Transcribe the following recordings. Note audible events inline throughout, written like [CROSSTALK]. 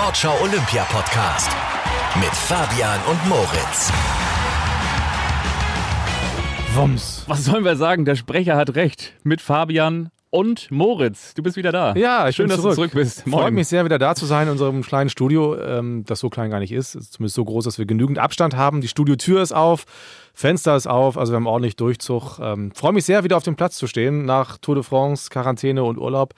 Sportschau Olympia Podcast mit Fabian und Moritz. Wumms. Was sollen wir sagen? Der Sprecher hat recht. Mit Fabian und Moritz. Du bist wieder da. Ja, ich Schön, bin dass zurück. du zurück bist. Freut mich sehr, wieder da zu sein in unserem kleinen Studio, ähm, das so klein gar nicht ist. ist. Zumindest so groß, dass wir genügend Abstand haben. Die Studiotür ist auf, Fenster ist auf, also wir haben ordentlich Durchzug. Ähm, Freue mich sehr, wieder auf dem Platz zu stehen nach Tour de France, Quarantäne und Urlaub.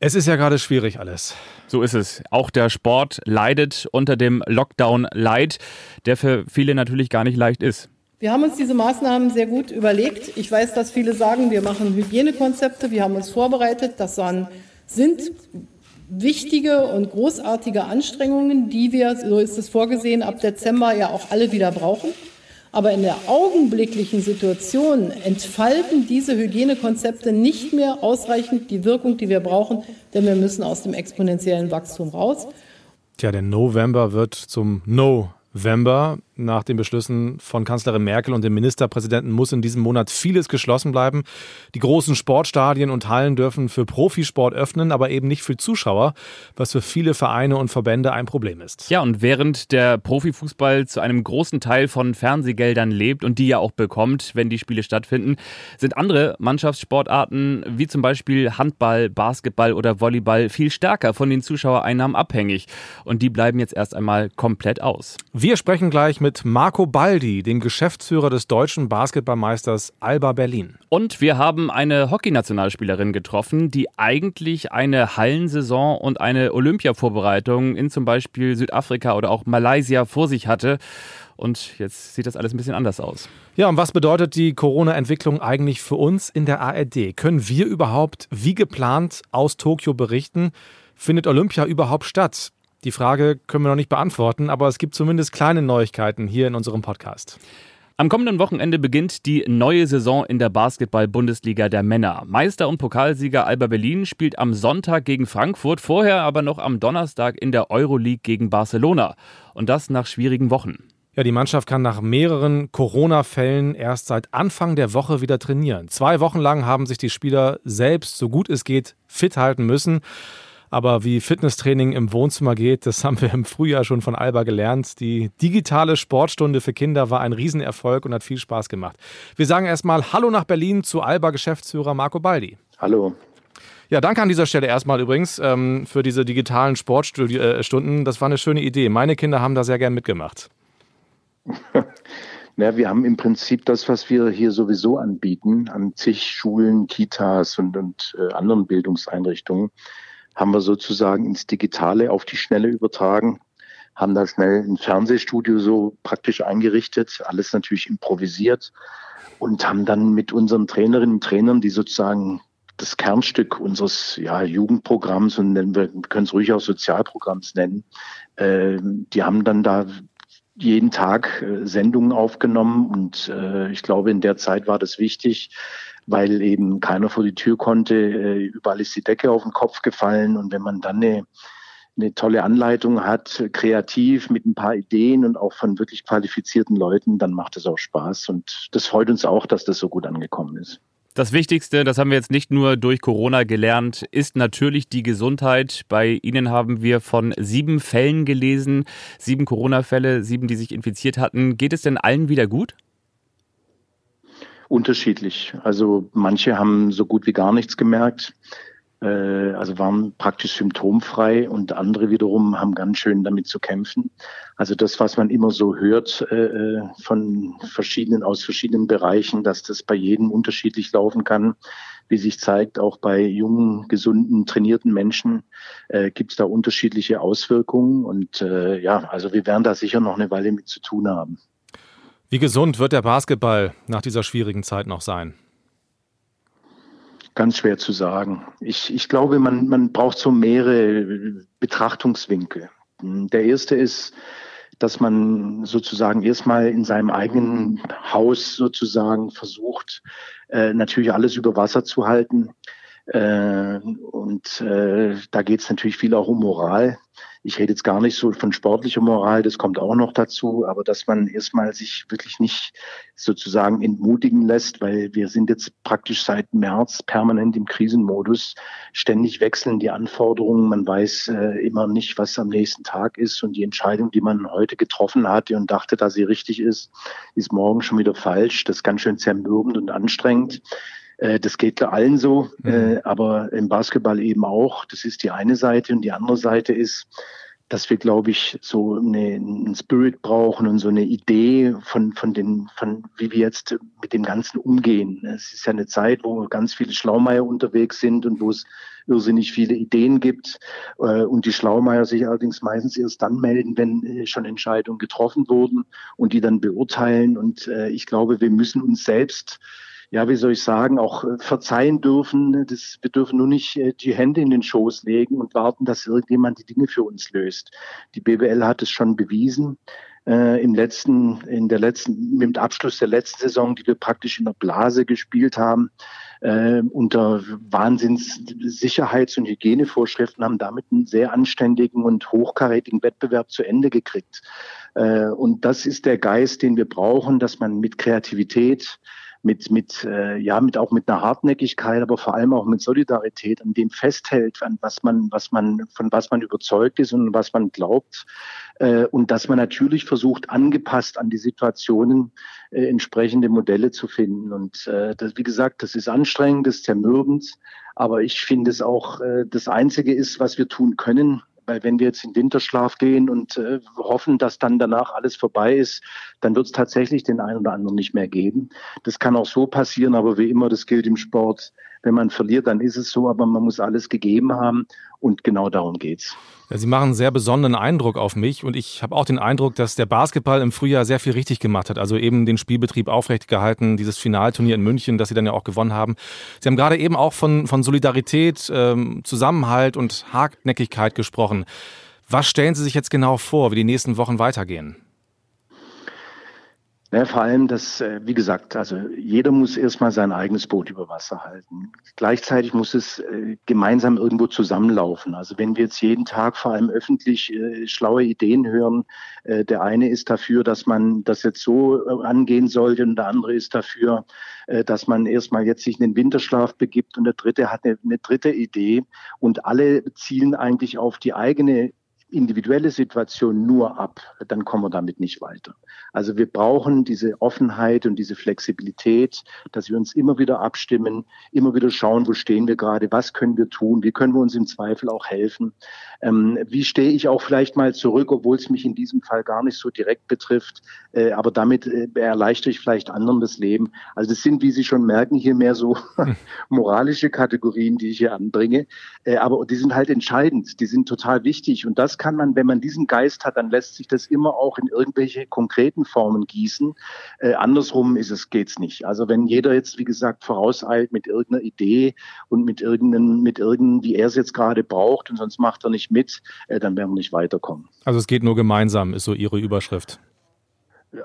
Es ist ja gerade schwierig alles. So ist es. Auch der Sport leidet unter dem Lockdown-Leid, der für viele natürlich gar nicht leicht ist. Wir haben uns diese Maßnahmen sehr gut überlegt. Ich weiß, dass viele sagen, wir machen Hygienekonzepte, wir haben uns vorbereitet. Das waren, sind wichtige und großartige Anstrengungen, die wir, so ist es vorgesehen, ab Dezember ja auch alle wieder brauchen. Aber in der augenblicklichen Situation entfalten diese Hygienekonzepte nicht mehr ausreichend die Wirkung, die wir brauchen, denn wir müssen aus dem exponentiellen Wachstum raus. Tja, der November wird zum November. Nach den Beschlüssen von Kanzlerin Merkel und dem Ministerpräsidenten muss in diesem Monat vieles geschlossen bleiben. Die großen Sportstadien und Hallen dürfen für Profisport öffnen, aber eben nicht für Zuschauer, was für viele Vereine und Verbände ein Problem ist. Ja, und während der Profifußball zu einem großen Teil von Fernsehgeldern lebt und die ja auch bekommt, wenn die Spiele stattfinden, sind andere Mannschaftssportarten wie zum Beispiel Handball, Basketball oder Volleyball viel stärker von den Zuschauereinnahmen abhängig. Und die bleiben jetzt erst einmal komplett aus. Wir sprechen gleich mit Marco Baldi, dem Geschäftsführer des deutschen Basketballmeisters Alba Berlin. Und wir haben eine Hockeynationalspielerin getroffen, die eigentlich eine Hallensaison und eine Olympiavorbereitung in zum Beispiel Südafrika oder auch Malaysia vor sich hatte. Und jetzt sieht das alles ein bisschen anders aus. Ja, und was bedeutet die Corona-Entwicklung eigentlich für uns in der ARD? Können wir überhaupt wie geplant aus Tokio berichten? Findet Olympia überhaupt statt? Die Frage können wir noch nicht beantworten, aber es gibt zumindest kleine Neuigkeiten hier in unserem Podcast. Am kommenden Wochenende beginnt die neue Saison in der Basketball-Bundesliga der Männer. Meister und Pokalsieger Alba Berlin spielt am Sonntag gegen Frankfurt, vorher aber noch am Donnerstag in der Euroleague gegen Barcelona. Und das nach schwierigen Wochen. Ja, die Mannschaft kann nach mehreren Corona-Fällen erst seit Anfang der Woche wieder trainieren. Zwei Wochen lang haben sich die Spieler selbst, so gut es geht, fit halten müssen. Aber wie Fitnesstraining im Wohnzimmer geht, das haben wir im Frühjahr schon von Alba gelernt. Die digitale Sportstunde für Kinder war ein Riesenerfolg und hat viel Spaß gemacht. Wir sagen erstmal Hallo nach Berlin zu Alba-Geschäftsführer Marco Baldi. Hallo. Ja, danke an dieser Stelle erstmal übrigens ähm, für diese digitalen Sportstunden. Das war eine schöne Idee. Meine Kinder haben da sehr gern mitgemacht. [LAUGHS] Ja, wir haben im Prinzip das, was wir hier sowieso anbieten, an zig Schulen, Kitas und, und äh, anderen Bildungseinrichtungen, haben wir sozusagen ins Digitale auf die Schnelle übertragen, haben da schnell ein Fernsehstudio so praktisch eingerichtet, alles natürlich improvisiert und haben dann mit unseren Trainerinnen und Trainern, die sozusagen das Kernstück unseres ja, Jugendprogramms und nennen wir, können es ruhig auch Sozialprogramms nennen, äh, die haben dann da jeden Tag äh, Sendungen aufgenommen und äh, ich glaube, in der Zeit war das wichtig, weil eben keiner vor die Tür konnte. Äh, überall ist die Decke auf den Kopf gefallen und wenn man dann eine, eine tolle Anleitung hat, kreativ mit ein paar Ideen und auch von wirklich qualifizierten Leuten, dann macht es auch Spaß und das freut uns auch, dass das so gut angekommen ist. Das Wichtigste, das haben wir jetzt nicht nur durch Corona gelernt, ist natürlich die Gesundheit. Bei Ihnen haben wir von sieben Fällen gelesen, sieben Corona-Fälle, sieben, die sich infiziert hatten. Geht es denn allen wieder gut? Unterschiedlich. Also manche haben so gut wie gar nichts gemerkt, äh, also waren praktisch symptomfrei und andere wiederum haben ganz schön damit zu kämpfen. Also das, was man immer so hört äh, von verschiedenen, aus verschiedenen Bereichen, dass das bei jedem unterschiedlich laufen kann, wie sich zeigt, auch bei jungen, gesunden, trainierten Menschen äh, gibt es da unterschiedliche Auswirkungen. Und äh, ja, also wir werden da sicher noch eine Weile mit zu tun haben. Wie gesund wird der Basketball nach dieser schwierigen Zeit noch sein? Ganz schwer zu sagen. Ich, ich glaube, man, man braucht so mehrere Betrachtungswinkel. Der erste ist, dass man sozusagen erstmal in seinem eigenen Haus sozusagen versucht, äh, natürlich alles über Wasser zu halten. Äh, und äh, da geht es natürlich viel auch um Moral. Ich rede jetzt gar nicht so von sportlicher Moral, das kommt auch noch dazu, aber dass man erstmal sich wirklich nicht sozusagen entmutigen lässt, weil wir sind jetzt praktisch seit März permanent im Krisenmodus. Ständig wechseln die Anforderungen. Man weiß äh, immer nicht, was am nächsten Tag ist. Und die Entscheidung, die man heute getroffen hatte und dachte, dass sie richtig ist, ist morgen schon wieder falsch. Das ist ganz schön zermürbend und anstrengend. Äh, das geht allen so, mhm. Äh, aber im Basketball eben auch. Das ist die eine Seite. Und die andere Seite ist, dass wir, glaube ich, so eine, einen Spirit brauchen und so eine Idee von, von den, von wie wir jetzt mit dem Ganzen umgehen. Es ist ja eine Zeit, wo ganz viele Schlaumeier unterwegs sind und wo es irrsinnig viele Ideen gibt äh, und die Schlaumeier sich allerdings meistens erst dann melden, wenn schon Entscheidungen getroffen wurden und die dann beurteilen. Und ich glaube, wir müssen uns selbst ja, wie soll ich sagen, auch äh, verzeihen dürfen. Das, wir dürfen nur nicht äh, die Hände in den Schoß legen und warten, dass irgendjemand die Dinge für uns löst. Die BWL hat es schon bewiesen. Äh, im letzten, in der letzten, mit dem Abschluss der letzten Saison, die wir praktisch in der Blase gespielt haben, äh, unter Wahnsinns Sicherheits- und Hygienevorschriften, haben damit einen sehr anständigen und hochkarätigen Wettbewerb zu Ende gekriegt. Äh, und das ist der Geist, den wir brauchen, dass man mit Kreativität, mit, mit, äh, ja, mit auch mit einer Hartnäckigkeit, aber vor allem auch mit Solidarität an dem festhält, an was man, was man, von was man überzeugt ist und was man glaubt. Äh, und dass man natürlich versucht, angepasst an die Situationen äh, entsprechende Modelle zu finden. Und äh, das, wie gesagt, das ist anstrengend, das ist zermürbend. Aber ich finde es auch, äh, das Einzige ist, was wir tun können, weil wenn wir jetzt in Winterschlaf gehen und äh, hoffen, dass dann danach alles vorbei ist, dann wird es tatsächlich den einen oder anderen nicht mehr geben. Das kann auch so passieren, aber wie immer, das gilt im Sport. Wenn man verliert, dann ist es so, aber man muss alles gegeben haben und genau darum geht's. Ja, Sie machen einen sehr besonderen Eindruck auf mich und ich habe auch den Eindruck, dass der Basketball im Frühjahr sehr viel richtig gemacht hat. Also eben den Spielbetrieb aufrecht gehalten, dieses Finalturnier in München, das Sie dann ja auch gewonnen haben. Sie haben gerade eben auch von, von Solidarität, ähm, Zusammenhalt und Hartnäckigkeit gesprochen. Was stellen Sie sich jetzt genau vor, wie die nächsten Wochen weitergehen? Ja, vor allem, dass, äh, wie gesagt, also jeder muss erstmal sein eigenes Boot über Wasser halten. Gleichzeitig muss es äh, gemeinsam irgendwo zusammenlaufen. Also wenn wir jetzt jeden Tag vor allem öffentlich äh, schlaue Ideen hören, der eine ist dafür, dass man das jetzt so angehen sollte und der andere ist dafür, dass man erstmal jetzt sich in den Winterschlaf begibt und der dritte hat eine, eine dritte Idee und alle zielen eigentlich auf die eigene individuelle Situation nur ab, dann kommen wir damit nicht weiter. Also wir brauchen diese Offenheit und diese Flexibilität, dass wir uns immer wieder abstimmen, immer wieder schauen, wo stehen wir gerade, was können wir tun, wie können wir uns im Zweifel auch helfen. Ähm, wie stehe ich auch vielleicht mal zurück, obwohl es mich in diesem Fall gar nicht so direkt betrifft, äh, aber damit äh, erleichtere ich vielleicht anderen das Leben. Also das sind, wie Sie schon merken, hier mehr so [LAUGHS] moralische Kategorien, die ich hier anbringe, äh, aber die sind halt entscheidend, die sind total wichtig und das kann man, wenn man diesen Geist hat, dann lässt sich das immer auch in irgendwelche konkreten Formen gießen. Äh, andersrum ist es, geht's nicht. Also wenn jeder jetzt, wie gesagt, vorauseilt mit irgendeiner Idee und mit irgendeinem, mit irgendeinem, wie er es jetzt gerade braucht und sonst macht er nicht mit, äh, dann werden wir nicht weiterkommen. Also es geht nur gemeinsam, ist so Ihre Überschrift.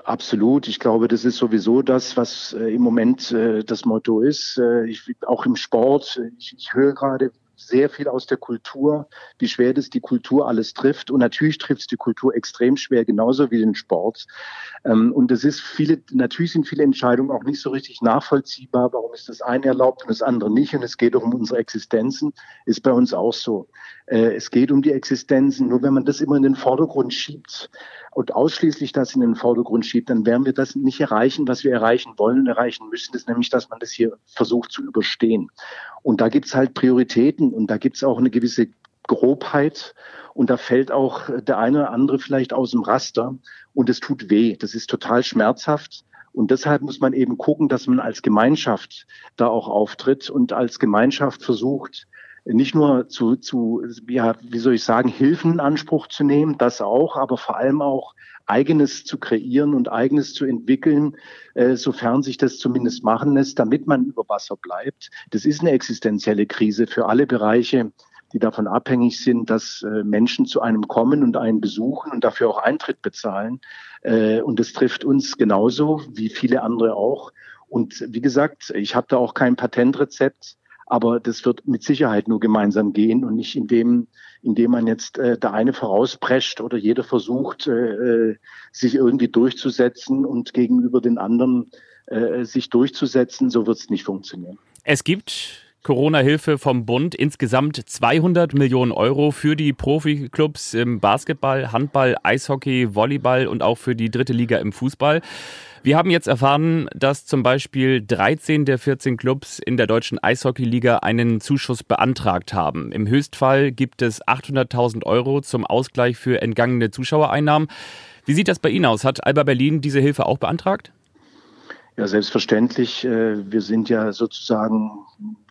Absolut. Ich glaube, das ist sowieso das, was äh, im Moment äh, das Motto ist. Äh, ich, auch im Sport. Ich, ich höre gerade sehr viel aus der Kultur, wie schwer das die Kultur alles trifft. Und natürlich trifft es die Kultur extrem schwer, genauso wie den Sport. Ähm, und es ist viele, natürlich sind viele Entscheidungen auch nicht so richtig nachvollziehbar. Warum ist das eine erlaubt und das andere nicht? Und es geht auch um unsere Existenzen, ist bei uns auch so. Äh, es geht um die Existenzen. Nur wenn man das immer in den Vordergrund schiebt und ausschließlich das in den Vordergrund schiebt, dann werden wir das nicht erreichen, was wir erreichen wollen und erreichen müssen. Das ist nämlich, dass man das hier versucht zu überstehen. Und da gibt's halt Prioritäten und da gibt's auch eine gewisse Grobheit und da fällt auch der eine oder andere vielleicht aus dem Raster und es tut weh. Das ist total schmerzhaft. Und deshalb muss man eben gucken, dass man als Gemeinschaft da auch auftritt und als Gemeinschaft versucht, nicht nur zu, zu ja, wie soll ich sagen, Hilfen in Anspruch zu nehmen, das auch, aber vor allem auch eigenes zu kreieren und eigenes zu entwickeln, äh, sofern sich das zumindest machen lässt, damit man über Wasser bleibt. Das ist eine existenzielle Krise für alle Bereiche, die davon abhängig sind, dass äh, Menschen zu einem kommen und einen besuchen und dafür auch Eintritt bezahlen. Äh, und das trifft uns genauso wie viele andere auch. Und wie gesagt, ich habe da auch kein Patentrezept. Aber das wird mit Sicherheit nur gemeinsam gehen und nicht indem, indem man jetzt äh, der eine vorausprescht oder jeder versucht, äh, äh sich irgendwie durchzusetzen und gegenüber den anderen äh, sich durchzusetzen. So wird es nicht funktionieren. Es gibt Corona-Hilfe vom Bund. Insgesamt 200 Millionen Euro für die Profiklubs im Basketball, Handball, Eishockey, Volleyball und auch für die dritte Liga im Fußball. Wir haben jetzt erfahren, dass zum Beispiel 13 der 14 Clubs in der deutschen Eishockeyliga einen Zuschuss beantragt haben. Im Höchstfall gibt es 800.000 Euro zum Ausgleich für entgangene Zuschauereinnahmen. Wie sieht das bei Ihnen aus? Hat Alba Berlin diese Hilfe auch beantragt? Ja, selbstverständlich. Äh, wir sind ja sozusagen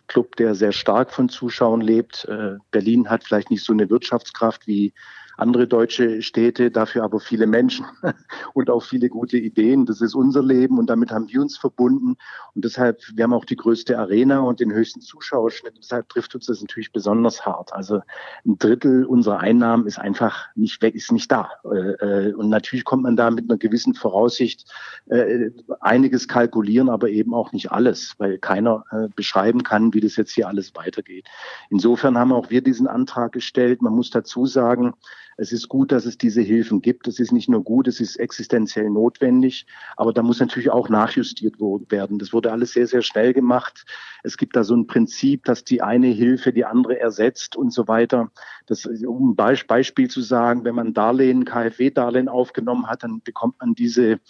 Club, der sehr stark von Zuschauern lebt. Äh, Berlin hat vielleicht nicht so eine Wirtschaftskraft wie andere deutsche Städte, dafür aber viele Menschen [LAUGHS] und auch viele gute Ideen. Das ist unser Leben und damit haben wir uns verbunden. Und deshalb, wir haben auch die größte Arena und den höchsten Zuschauerschnitt. Deshalb trifft uns das natürlich besonders hart. Also ein Drittel unserer Einnahmen ist einfach nicht weg, ist nicht da. Äh, äh, und natürlich kommt man da mit einer gewissen Voraussicht äh, einiges kalkulieren, aber eben auch nicht alles, weil keiner beschreiben kann, wie das jetzt hier alles weitergeht. Insofern haben auch wir diesen Antrag gestellt. Man muss dazu sagen, es ist gut, dass es diese Hilfen gibt. Es ist nicht nur gut, es ist existenziell notwendig. Aber da muss natürlich auch nachjustiert werden. Das wurde alles sehr, sehr schnell gemacht. Es gibt da so ein Prinzip, dass die eine Hilfe die andere ersetzt und so weiter. Das, um ein Beispiel zu sagen, wenn man Darlehen, KfW-Darlehen aufgenommen hat, dann bekommt man diese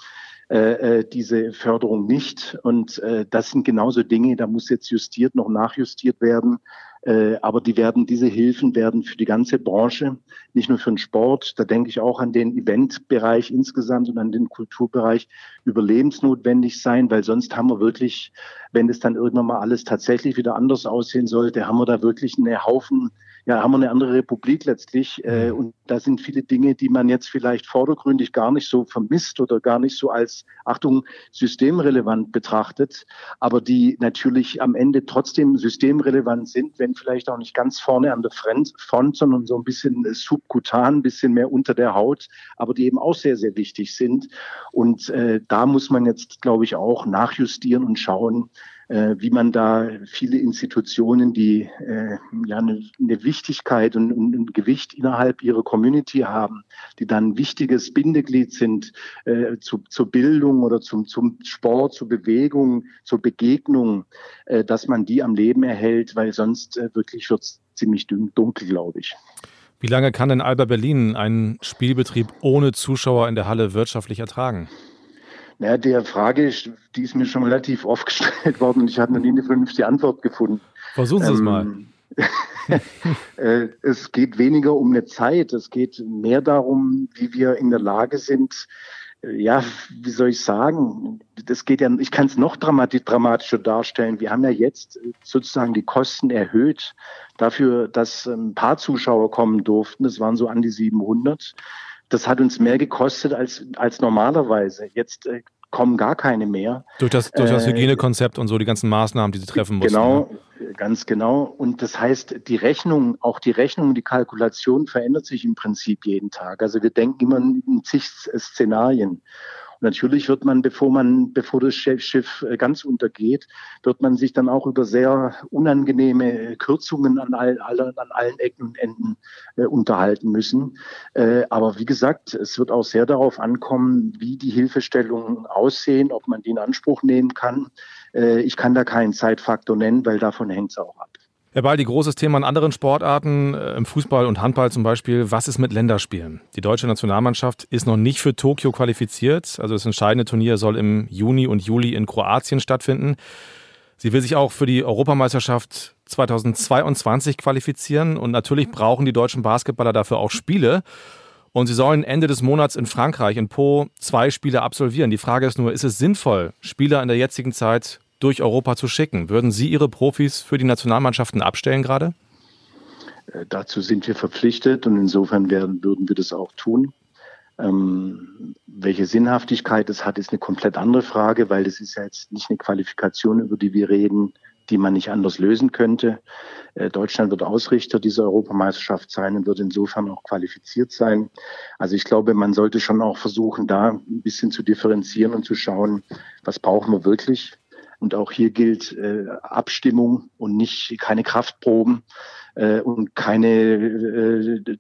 äh, äh, diese Förderung nicht. Und äh, das sind genauso Dinge, da muss jetzt justiert, noch nachjustiert werden. Äh, aber die werden, diese Hilfen werden für die ganze Branche, nicht nur für den Sport, da denke ich auch an den Eventbereich insgesamt und an den Kulturbereich überlebensnotwendig sein, weil sonst haben wir wirklich, wenn es dann irgendwann mal alles tatsächlich wieder anders aussehen sollte, haben wir da wirklich eine Haufen ja, haben wir eine andere Republik letztlich. Äh, mhm. und da sind viele Dinge, die man jetzt vielleicht vordergründig gar nicht so vermisst oder gar nicht so als, Achtung, systemrelevant betrachtet, aber die natürlich am Ende trotzdem systemrelevant sind, wenn vielleicht auch nicht ganz vorne an der Front, sondern so ein bisschen subkutan, ein bisschen mehr unter der Haut, aber die eben auch sehr, sehr wichtig sind. Und äh, da muss man jetzt, glaube ich, auch nachjustieren und schauen, äh, wie man da viele Institutionen, die äh, ja eine, eine Wichtigkeit und, und, ein Gewicht innerhalb ihrer Community haben, die dann ein wichtiges Bindeglied sind äh, zu, zur Bildung oder zum, zum Sport, zur Bewegung, zur Begegnung, äh, dass man die am Leben erhält, weil sonst äh, wirklich wird es ziemlich dunkel, glaube ich. Wie lange kann denn Alba Berlin einen Spielbetrieb ohne Zuschauer in der Halle wirtschaftlich ertragen? Ja, der Frage, die ist mir schon relativ oft [LAUGHS] gestellt worden und ich habe noch nie eine vernünftige Antwort gefunden. Versuchen Sie ähm, es mal. [LAUGHS] Äh, es geht weniger um eine Zeit, es geht mehr darum, wie wir in der Lage sind, äh, ja, wie soll ich sagen, das geht ja, ich kann es noch dramatischer darstellen. Wir haben ja jetzt sozusagen die Kosten erhöht dafür, dass ein paar Zuschauer kommen durften. Das waren so an die 700 das hat uns mehr gekostet als, als normalerweise. Jetzt äh, kommen gar keine mehr. Durch das, durch das äh, Hygienekonzept und so die ganzen Maßnahmen, die sie treffen mussten. Genau, ne? ganz genau. Und das heißt, die Rechnung, auch die Rechnung, die Kalkulation verändert sich im Prinzip jeden Tag. Also wir denken immer in zig Szenarien. Natürlich wird man, bevor man, bevor das Schiff äh, ganz untergeht, wird man sich dann auch über sehr unangenehme Kürzungen an, all, an allen Ecken und Enden äh, unterhalten müssen. Äh, aber wie gesagt, es wird auch sehr darauf ankommen, wie die Hilfestellungen aussehen, ob man die in Anspruch nehmen kann. Äh, ich kann da keinen Zeitfaktor nennen, weil davon hängt es auch ab. Herr Baldi, großes Thema in anderen Sportarten, äh, im Fußball und Handball zum Beispiel. Was ist mit Länderspielen? Die deutsche Nationalmannschaft ist noch nicht für Tokio qualifiziert. Also das entscheidende Turnier soll im Juni und Juli in Kroatien stattfinden. Sie will sich auch für die Europameisterschaft 2022 qualifizieren. Und natürlich brauchen die deutschen Basketballer dafür auch Spiele. Und sie sollen Ende des Monats in Frankreich, in Po, zwei Spiele absolvieren. Die Frage ist nur, ist es sinnvoll, Spieler in der jetzigen Zeit durch Europa zu schicken. Würden Sie Ihre Profis für die Nationalmannschaften abstellen gerade? Äh, dazu sind wir verpflichtet und insofern werden, würden wir das auch tun. Ähm, welche Sinnhaftigkeit es hat, ist eine komplett andere Frage, weil das ist ja jetzt nicht eine Qualifikation, über die wir reden, die man nicht anders lösen könnte. Äh, Deutschland wird Ausrichter dieser Europameisterschaft sein und wird insofern auch qualifiziert sein. Also ich glaube, man sollte schon auch versuchen, da ein bisschen zu differenzieren und zu schauen, was brauchen wir wirklich Und auch hier gilt äh, Abstimmung und nicht keine Kraftproben äh, und keine, äh,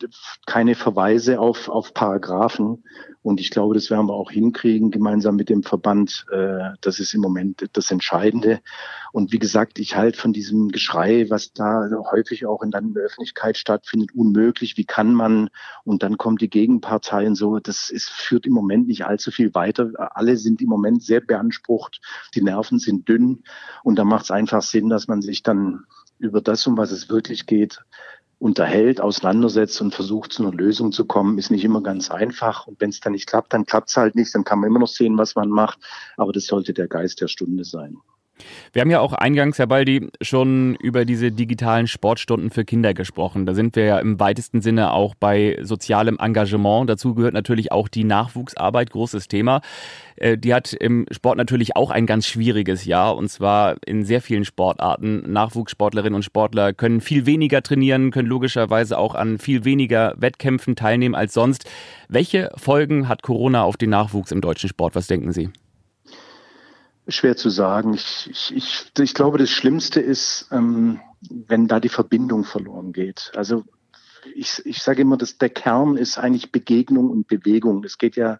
keine Verweise auf, auf Paragraphen. Und ich glaube, das werden wir auch hinkriegen, gemeinsam mit dem Verband. Äh, das ist im Moment das Entscheidende. Und wie gesagt, ich halte von diesem Geschrei, was da häufig auch in der Öffentlichkeit stattfindet, unmöglich. Wie kann man? Und dann kommt die Gegenpartei und so. Das ist, führt im Moment nicht allzu viel weiter. Alle sind im Moment sehr beansprucht. Die Nerven sind dünn. Und da macht es einfach Sinn, dass man sich dann über das, um was es wirklich geht, unterhält, auseinandersetzt und versucht, zu einer Lösung zu kommen, ist nicht immer ganz einfach. Und wenn es dann nicht klappt, dann klappt es halt nicht. Dann kann man immer noch sehen, was man macht. Aber das sollte der Geist der Stunde sein. Wir haben ja auch eingangs, Herr Baldi, schon über diese digitalen Sportstunden für Kinder gesprochen. Da sind wir ja im weitesten Sinne auch bei sozialem Engagement. Dazu gehört natürlich auch die Nachwuchsarbeit, großes Thema. Äh, die hat im Sport natürlich auch ein ganz schwieriges Jahr und zwar in sehr vielen Sportarten. Nachwuchssportlerinnen und Sportler können viel weniger trainieren, können logischerweise auch an viel weniger Wettkämpfen teilnehmen als sonst. Welche Folgen hat Corona auf den Nachwuchs im deutschen Sport? Was denken Sie? Schwer zu sagen. Ich, ich, ich, ich glaube, das Schlimmste ist, ähm, wenn da die Verbindung verloren geht. Also ich, ich sage immer, dass der Kern ist eigentlich Begegnung und Bewegung. Es geht ja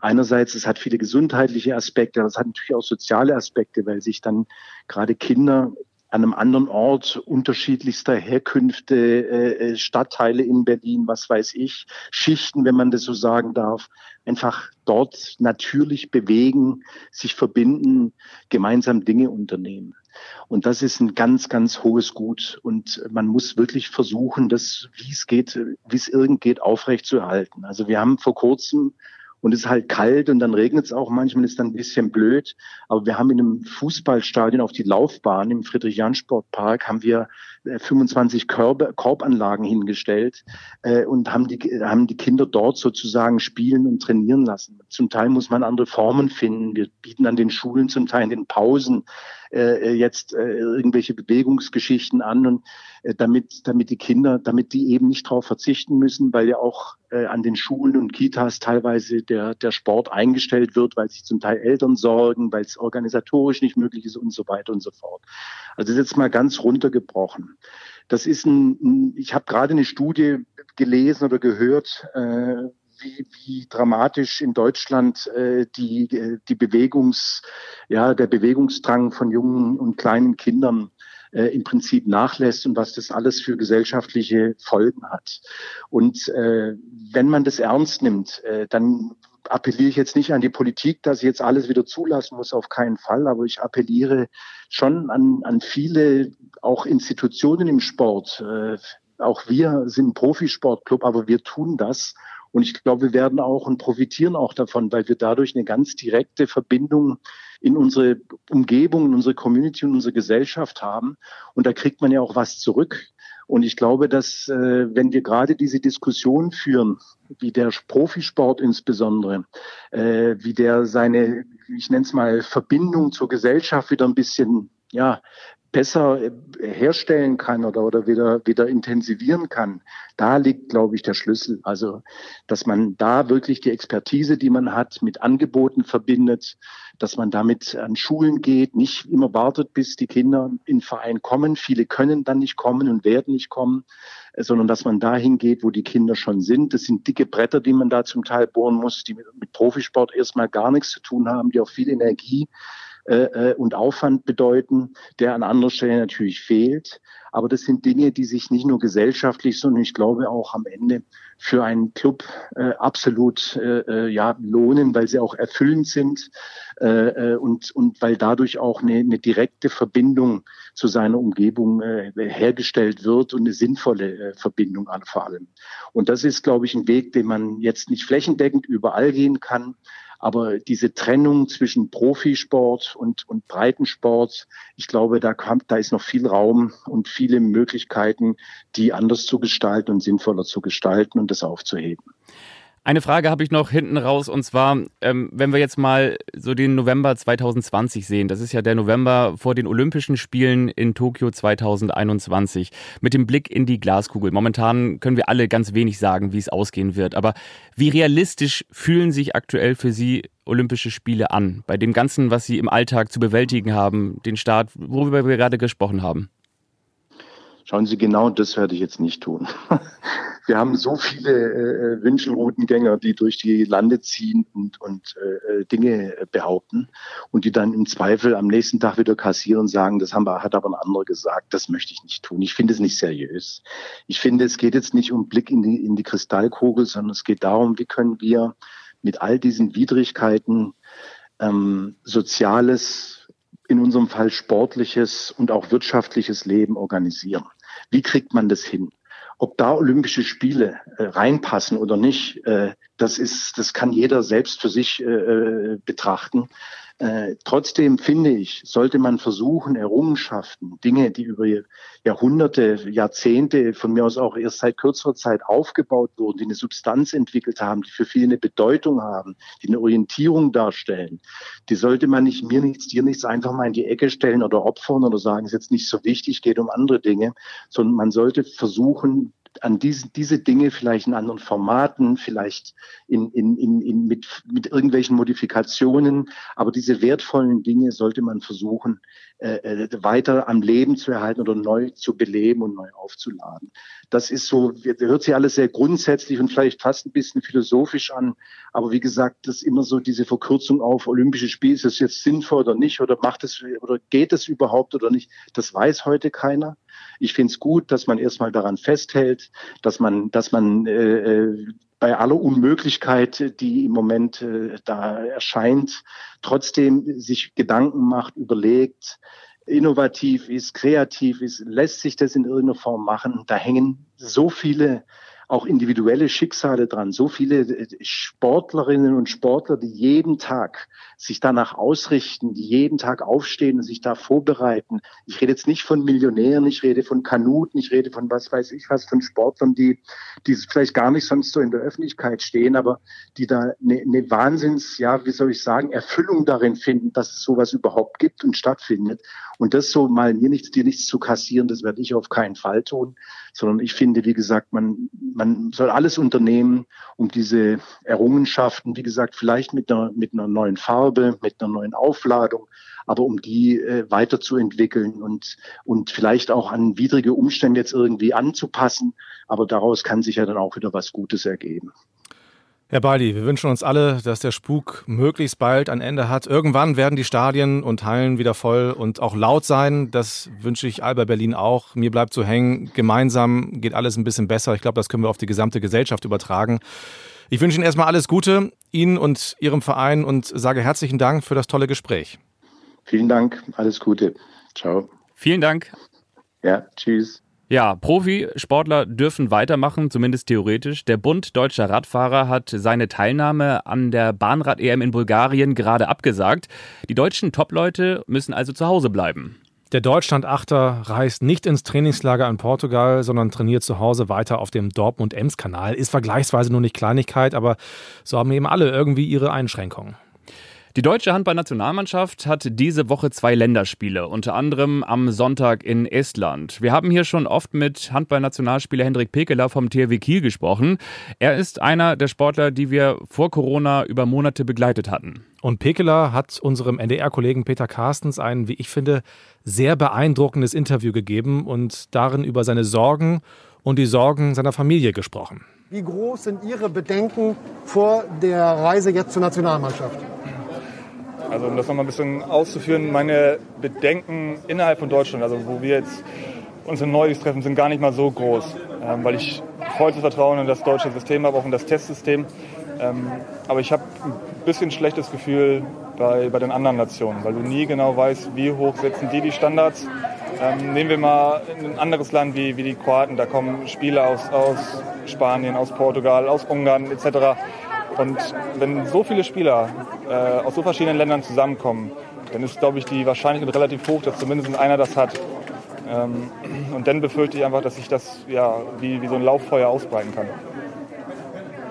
einerseits, es hat viele gesundheitliche Aspekte, aber es hat natürlich auch soziale Aspekte, weil sich dann gerade Kinder an einem anderen Ort unterschiedlichster Herkünfte, äh, äh, Stadtteile in Berlin, was weiß ich, Schichten, wenn man das so sagen darf, einfach dort natürlich bewegen, sich verbinden, gemeinsam Dinge unternehmen. Und das ist ein ganz, ganz hohes Gut. Und man muss wirklich versuchen, das, wie es geht, wie es irgend geht, aufrechtzuerhalten. Also wir haben vor kurzem und es ist halt kalt und dann regnet es auch manchmal, ist dann ein bisschen blöd. Aber wir haben in einem Fußballstadion auf die Laufbahn im Friedrich-Jahn-Sportpark haben wir 25 äh, Körbe, Korbanlagen hingestellt äh, und haben die, haben die Kinder dort sozusagen spielen und trainieren lassen. Zum Teil muss man andere Formen finden. Wir bieten an den Schulen zum Teil in den Pausen äh, jetzt äh, irgendwelche Bewegungsgeschichten an und äh, damit, damit die Kinder, damit die eben nicht darauf verzichten müssen, weil ja auch äh, an den Schulen und Kitas teilweise der, der Sport eingestellt wird, weil sich zum Teil Eltern sorgen, weil es organisatorisch nicht möglich ist und so weiter und so fort. Also das ist jetzt mal ganz runtergebrochen. Das ist ein, ich habe gerade eine Studie gelesen oder gehört, äh, wie, wie dramatisch in Deutschland äh, die, die Bewegungs, ja, der Bewegungsdrang von jungen und kleinen Kindern äh, im Prinzip nachlässt und was das alles für gesellschaftliche Folgen hat. Und äh, wenn man das ernst nimmt, äh, dann appelliere ich jetzt nicht an die Politik, dass sie jetzt alles wieder zulassen muss, auf keinen Fall, aber ich appelliere schon an, an viele auch Institutionen im Sport. Äh, auch wir sind ein Profisportclub, aber wir tun das und ich glaube, wir werden auch und profitieren auch davon, weil wir dadurch eine ganz direkte Verbindung in unsere Umgebung, in unsere Community und unsere Gesellschaft haben. Und da kriegt man ja auch was zurück. Und ich glaube, dass äh, wenn wir gerade diese Diskussion führen, wie der Profisport insbesondere, äh, wie der seine, ich nenne es mal, Verbindung zur Gesellschaft wieder ein bisschen ja, besser äh, herstellen kann oder, oder wieder, wieder intensivieren kann, da liegt, glaube ich, der Schlüssel. Also, dass man da wirklich die Expertise, die man hat, mit Angeboten verbindet, dass man damit an Schulen geht, nicht immer wartet, bis die Kinder in den Verein kommen. Viele können dann nicht kommen und werden nicht kommen, äh, sondern dass man dahin geht, wo die Kinder schon sind. Das sind dicke Bretter, die man da zum Teil bohren muss, die mit, mit Profisport erstmal gar nichts zu tun haben, die auch viel Energie äh, äh, und Aufwand bedeuten, der an anderer Stelle natürlich fehlt. Aber das sind Dinge, die sich nicht nur gesellschaftlich, sondern ich glaube auch am Ende für einen Club äh, absolut äh, äh ja, lohnen, weil sie auch erfüllend sind äh, äh, und, und weil dadurch auch eine, eine direkte Verbindung zu seiner Umgebung äh, hergestellt wird und eine sinnvolle äh, Verbindung an vor allem. Und das ist, glaube ich, ein Weg, den man jetzt nicht flächendeckend überall gehen kann, aber diese Trennung zwischen Profisport und, und Breitensport, ich glaube, da, kam, da ist noch viel Raum und viele Möglichkeiten, die anders zu gestalten und sinnvoller zu gestalten und das aufzuheben. Eine Frage habe ich noch hinten raus und zwar, ähm, wenn wir jetzt mal so den November 2020 sehen, das ist ja der November vor den Olympischen Spielen in Tokio 2021, mit dem Blick in die Glaskugel. Momentan können wir alle ganz wenig sagen, wie es ausgehen wird, aber wie realistisch fühlen sich aktuell für Sie Olympische Spiele an, bei dem Ganzen, was Sie im Alltag zu bewältigen haben, den Start, worüber wir gerade gesprochen haben? Schauen Sie, genau das werde ich jetzt nicht tun. [LAUGHS] Wir haben so viele äh, Wünschelroutengänger, die durch die Lande ziehen und, und äh, Dinge behaupten und die dann im Zweifel am nächsten Tag wieder kassieren und sagen, das haben wir, hat aber ein anderer gesagt, das möchte ich nicht tun. Ich finde es nicht seriös. Ich finde, es geht jetzt nicht um Blick in die, in die Kristallkugel, sondern es geht darum, wie können wir mit all diesen Widrigkeiten ähm, soziales, in unserem Fall sportliches und auch wirtschaftliches Leben organisieren. Wie kriegt man das hin? Ob da Olympische Spiele äh, reinpassen oder nicht, äh, das ist, das kann jeder selbst für sich äh, äh betrachten. Äh, trotzdem finde ich, sollte man versuchen, Errungenschaften, Dinge, die über Jahrhunderte, Jahrzehnte, von mir aus auch erst seit kürzerer Zeit aufgebaut wurden, die eine Substanz entwickelt haben, die für viele eine Bedeutung haben, die eine Orientierung darstellen, die sollte man nicht mir nichts, dir nichts einfach mal in die Ecke stellen oder opfern oder sagen, ist jetzt nicht so wichtig, geht um andere Dinge, sondern man sollte versuchen, an diese, diese Dinge vielleicht in anderen Formaten, vielleicht in, in, in, in mit, mit irgendwelchen Modifikationen, aber diese wertvollen Dinge sollte man versuchen, äh, äh weiter am Leben zu erhalten oder neu zu beleben und neu aufzuladen. Das ist so, hört sich alles sehr grundsätzlich und vielleicht fast ein bisschen philosophisch an, aber wie gesagt, das ist immer so diese Verkürzung auf Olympische Spiele, ist es jetzt sinnvoll oder nicht oder macht es oder geht es überhaupt oder nicht, das weiß heute keiner. Ich finde es gut, dass man erstmal daran festhält, dass man, dass man äh, äh, bei aller Unmöglichkeit, die im Moment äh, da erscheint, trotzdem sich Gedanken macht, überlegt, innovativ ist, kreativ ist, lässt sich das in irgendeiner Form machen. Da hängen so viele auch individuelle Schicksale dran. So viele äh, Sportlerinnen und Sportler, die jeden Tag sich danach ausrichten, die jeden Tag aufstehen und sich da vorbereiten. Ich rede jetzt nicht von Millionären, ich rede von Kanuten, ich rede von was weiß ich was, von Sportlern, die, die vielleicht gar nicht sonst so in der Öffentlichkeit stehen, aber die da eine, eine Wahnsinns, ja, wie soll ich sagen, Erfüllung darin finden, dass es sowas überhaupt gibt und stattfindet. Und das so mal mir nichts, dir nichts zu kassieren, das werde ich auf keinen Fall tun, sondern ich finde, wie gesagt, man, man soll alles unternehmen, um diese Errungenschaften, wie gesagt, vielleicht mit einer, mit einer neuen Farbe, mit einer neuen Aufladung, aber um die äh, weiterzuentwickeln und, und vielleicht auch an widrige Umstände jetzt irgendwie anzupassen. Aber daraus kann sich ja dann auch wieder was Gutes ergeben. Herr Bali, wir wünschen uns alle, dass der Spuk möglichst bald ein Ende hat. Irgendwann werden die Stadien und Hallen wieder voll und auch laut sein. Das wünsche ich Alba Berlin auch. Mir bleibt zu hängen. Gemeinsam geht alles ein bisschen besser. Ich glaube, das können wir auf die gesamte Gesellschaft übertragen. Ich wünsche Ihnen erstmal alles Gute, Ihnen und Ihrem Verein und sage herzlichen Dank für das tolle Gespräch. Vielen Dank, alles Gute. Ciao. Vielen Dank. Ja, tschüss. Ja, Profisportler dürfen weitermachen, zumindest theoretisch. Der Bund Deutscher Radfahrer hat seine Teilnahme an der Bahnrad-EM in Bulgarien gerade abgesagt. Die deutschen Topleute müssen also zu Hause bleiben. Der Deutschland-Achter reist nicht ins Trainingslager in Portugal, sondern trainiert zu Hause weiter auf dem Dortmund-Ems-Kanal. Ist vergleichsweise nur nicht Kleinigkeit, aber so haben eben alle irgendwie ihre Einschränkungen. Die deutsche Handballnationalmannschaft hat diese Woche zwei Länderspiele, unter anderem am Sonntag in Estland. Wir haben hier schon oft mit Handballnationalspieler Hendrik Pekeler vom THW Kiel gesprochen. Er ist einer der Sportler, die wir vor Corona über Monate begleitet hatten. Und Pekeler hat unserem NDR-Kollegen Peter Carstens ein, wie ich finde, sehr beeindruckendes Interview gegeben und darin über seine Sorgen und die Sorgen seiner Familie gesprochen. Wie groß sind Ihre Bedenken vor der Reise jetzt zur Nationalmannschaft? Also um das nochmal ein bisschen auszuführen, meine Bedenken innerhalb von Deutschland, also wo wir jetzt uns in Neues treffen, sind gar nicht mal so groß, ähm, weil ich vollstes Vertrauen in das deutsche System habe, auch in das Testsystem. Ähm, aber ich habe ein bisschen schlechtes Gefühl bei, bei den anderen Nationen, weil du nie genau weißt, wie hoch setzen die die Standards. Ähm, nehmen wir mal ein anderes Land wie, wie die Kroaten, da kommen Spieler aus, aus Spanien, aus Portugal, aus Ungarn etc. Und wenn so viele Spieler äh, aus so verschiedenen Ländern zusammenkommen, dann ist, glaube ich, die Wahrscheinlichkeit relativ hoch, dass zumindest einer das hat. Ähm, und dann befürchte ich einfach, dass sich das ja wie, wie so ein Lauffeuer ausbreiten kann.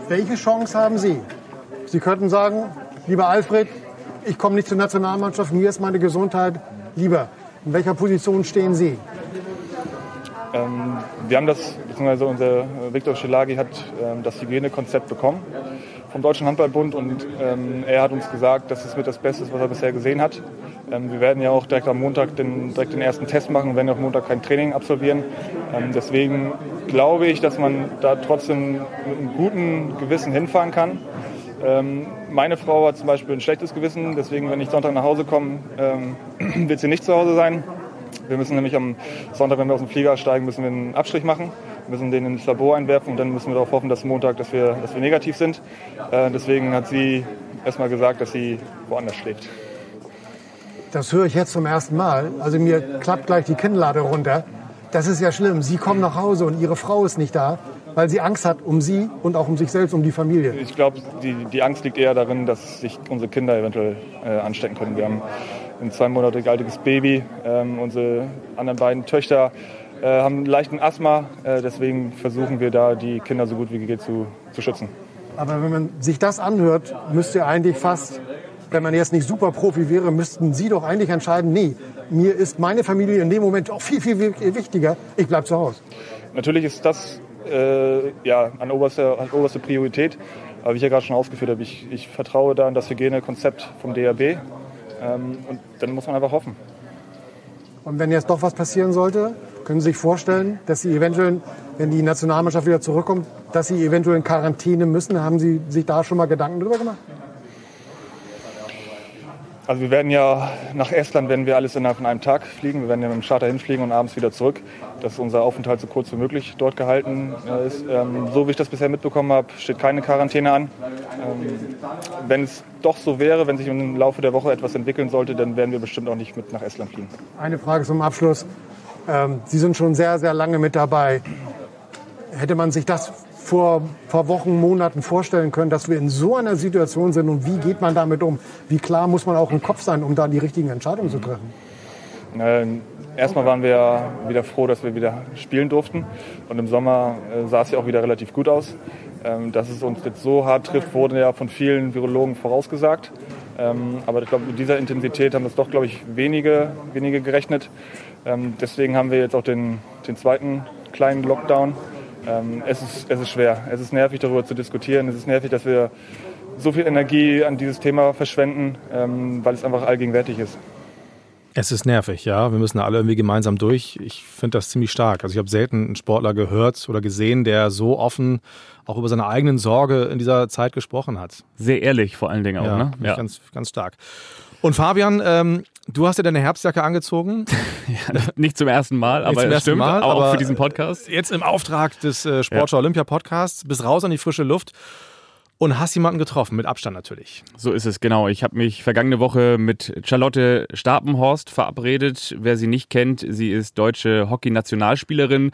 Welche Chance haben Sie? Sie könnten sagen, lieber Alfred, ich komme nicht zur Nationalmannschaft, mir ist meine Gesundheit lieber. In welcher Position stehen Sie? Ähm, wir haben das, beziehungsweise unser Viktor Schelagi hat ähm, das Hygienekonzept bekommen vom Deutschen Handballbund und ähm, er hat uns gesagt, dass es mit das Beste ist, was er bisher gesehen hat. Ähm, wir werden ja auch direkt am Montag den, direkt den ersten Test machen und werden auch Montag kein Training absolvieren. Ähm, deswegen glaube ich, dass man da trotzdem mit einem guten Gewissen hinfahren kann. Ähm, meine Frau hat zum Beispiel ein schlechtes Gewissen, deswegen, wenn ich Sonntag nach Hause komme, ähm, [CLEARS THROAT] wird sie nicht zu Hause sein. Wir müssen nämlich am Sonntag, wenn wir aus dem Flieger steigen, müssen wir einen Abstrich machen, müssen den ins Labor einwerfen und dann müssen wir darauf hoffen, dass Montag, dass wir, dass wir negativ sind. Äh, deswegen hat sie erstmal gesagt, dass sie woanders schläft. Das höre ich jetzt zum ersten Mal. Also mir klappt gleich die Kinnlade runter. Das ist ja schlimm. Sie kommen nach Hause und Ihre Frau ist nicht da, weil sie Angst hat um Sie und auch um sich selbst, um die Familie. Ich glaube, die, die Angst liegt eher darin, dass sich unsere Kinder eventuell äh, anstecken können. Wir haben ein zwei Monate altes Baby. Ähm, unsere anderen beiden Töchter haben einen leichten Asthma. Äh, deswegen versuchen wir da, die Kinder so gut wie geht zu, zu schützen. Aber wenn man sich das anhört, müsste eigentlich fast, wenn man jetzt nicht super Profi wäre, müssten Sie doch eigentlich entscheiden, nee, mir ist meine Familie in dem Moment auch viel, viel wichtiger. Ich bleibe zu Hause. Natürlich ist das äh, ja, an oberster, an oberste Priorität. Aber wie ich ja gerade schon ausgeführt habe, ich, ich vertraue da an das Hygienekonzept vom DRB. Ähm, und dann muss man einfach hoffen. Und wenn jetzt doch was passieren sollte, können Sie sich vorstellen, dass Sie eventuell, wenn die Nationalmannschaft wieder zurückkommt, dass Sie eventuell in Quarantäne müssen? Haben Sie sich da schon mal Gedanken drüber gemacht? Also wir werden ja nach Estland werden wir alles innerhalb von einem Tag fliegen. Wir werden ja mit dem Charter hinfliegen und abends wieder zurück, dass unser Aufenthalt so kurz wie möglich dort gehalten äh, ist. Ähm, so wie ich das bisher mitbekommen habe, steht keine Quarantäne an. Ähm, wenn es doch so wäre, wenn sich im Laufe der Woche etwas entwickeln sollte, dann werden wir bestimmt auch nicht mit nach Estland fliegen. Eine Frage zum Abschluss. Ähm, Sie sind schon sehr, sehr lange mit dabei. Hätte man sich das vor, vor Wochen, Monaten vorstellen können, dass wir in so einer Situation sind und wie geht man damit um? Wie klar muss man auch im Kopf sein, um da die richtigen Entscheidungen zu treffen? Ähm, erstmal waren wir wieder froh, dass wir wieder spielen durften. Und im Sommer äh, sah es ja auch wieder relativ gut aus. Ähm, dass es uns jetzt so hart trifft, wurde ja von vielen Virologen vorausgesagt. Ähm, aber ich glaube, mit dieser Intensität haben das doch, glaube ich, wenige, wenige gerechnet. Ähm, deswegen haben wir jetzt auch den, den zweiten kleinen Lockdown. Ähm, es, ist, es ist schwer. Es ist nervig, darüber zu diskutieren. Es ist nervig, dass wir so viel Energie an dieses Thema verschwenden, ähm, weil es einfach allgegenwärtig ist. Es ist nervig, ja. Wir müssen alle irgendwie gemeinsam durch. Ich finde das ziemlich stark. Also ich habe selten einen Sportler gehört oder gesehen, der so offen auch über seine eigenen Sorge in dieser Zeit gesprochen hat. Sehr ehrlich vor allen Dingen auch, ja, ne? Ja. Ganz, ganz stark. Und Fabian, ähm, du hast dir deine Herbstjacke angezogen. [LAUGHS] ja, nicht zum ersten Mal, aber zum ersten stimmt, Mal, auch aber für diesen Podcast. Jetzt im Auftrag des äh, Sportschau Olympia Podcasts, bist raus an die frische Luft und hast jemanden getroffen, mit Abstand natürlich. So ist es, genau. Ich habe mich vergangene Woche mit Charlotte Stapenhorst verabredet. Wer sie nicht kennt, sie ist deutsche Hockey-Nationalspielerin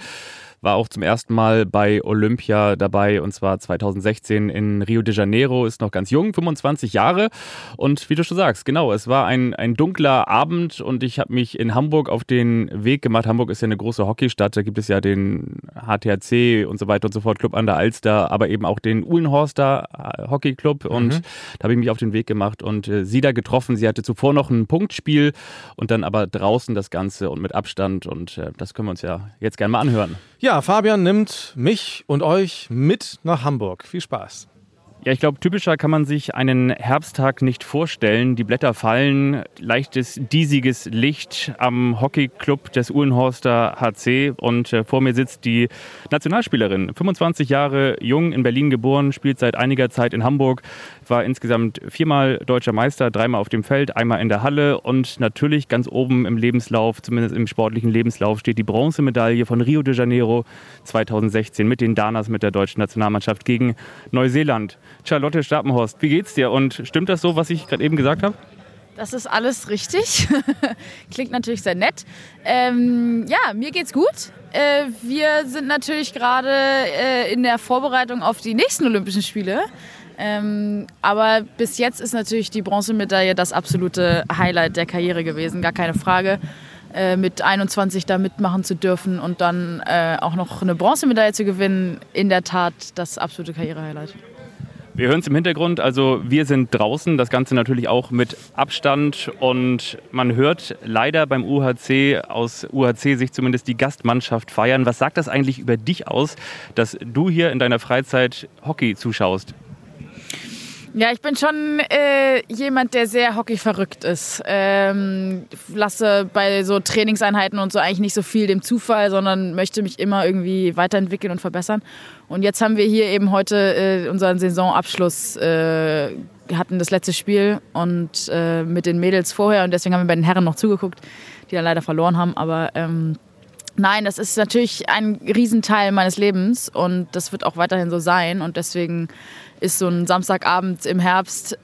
war auch zum ersten Mal bei Olympia dabei und zwar 2016 in Rio de Janeiro, ist noch ganz jung, 25 Jahre und wie du schon sagst, genau, es war ein, ein dunkler Abend und ich habe mich in Hamburg auf den Weg gemacht. Hamburg ist ja eine große Hockeystadt, da gibt es ja den HTHC und so weiter und so fort, Club an der Alster, aber eben auch den Uhlenhorster Hockey Club und mhm. da habe ich mich auf den Weg gemacht und äh, sie da getroffen. Sie hatte zuvor noch ein Punktspiel und dann aber draußen das Ganze und mit Abstand und äh, das können wir uns ja jetzt gerne mal anhören. Fabian nimmt mich und euch mit nach Hamburg. Viel Spaß. Ja, ich glaube, typischer kann man sich einen Herbsttag nicht vorstellen. Die Blätter fallen, leichtes, diesiges Licht am Hockeyclub des Uhlenhorster HC und äh, vor mir sitzt die Nationalspielerin. 25 Jahre jung, in Berlin geboren, spielt seit einiger Zeit in Hamburg, war insgesamt viermal deutscher Meister, dreimal auf dem Feld, einmal in der Halle und natürlich ganz oben im Lebenslauf, zumindest im sportlichen Lebenslauf, steht die Bronzemedaille von Rio de Janeiro 2016 mit den Danas mit der deutschen Nationalmannschaft gegen Neuseeland. Charlotte Stapenhorst, wie geht's dir? Und stimmt das so, was ich gerade eben gesagt habe? Das ist alles richtig. [LAUGHS] Klingt natürlich sehr nett. Ähm, ja, mir geht's gut. Äh, wir sind natürlich gerade äh, in der Vorbereitung auf die nächsten Olympischen Spiele. Ähm, aber bis jetzt ist natürlich die Bronzemedaille das absolute Highlight der Karriere gewesen, gar keine Frage. Äh, mit 21 da mitmachen zu dürfen und dann äh, auch noch eine Bronzemedaille zu gewinnen, in der Tat das absolute Karrierehighlight. Wir hören es im Hintergrund, also wir sind draußen, das Ganze natürlich auch mit Abstand und man hört leider beim UHC aus UHC sich zumindest die Gastmannschaft feiern. Was sagt das eigentlich über dich aus, dass du hier in deiner Freizeit Hockey zuschaust? Ja, ich bin schon äh, jemand, der sehr Hockey verrückt ist. Ähm, lasse bei so Trainingseinheiten und so eigentlich nicht so viel dem Zufall, sondern möchte mich immer irgendwie weiterentwickeln und verbessern. Und jetzt haben wir hier eben heute äh, unseren Saisonabschluss, äh, hatten das letzte Spiel und äh, mit den Mädels vorher und deswegen haben wir bei den Herren noch zugeguckt, die dann leider verloren haben. Aber ähm, nein, das ist natürlich ein Riesenteil meines Lebens und das wird auch weiterhin so sein und deswegen ist so ein Samstagabend im Herbst,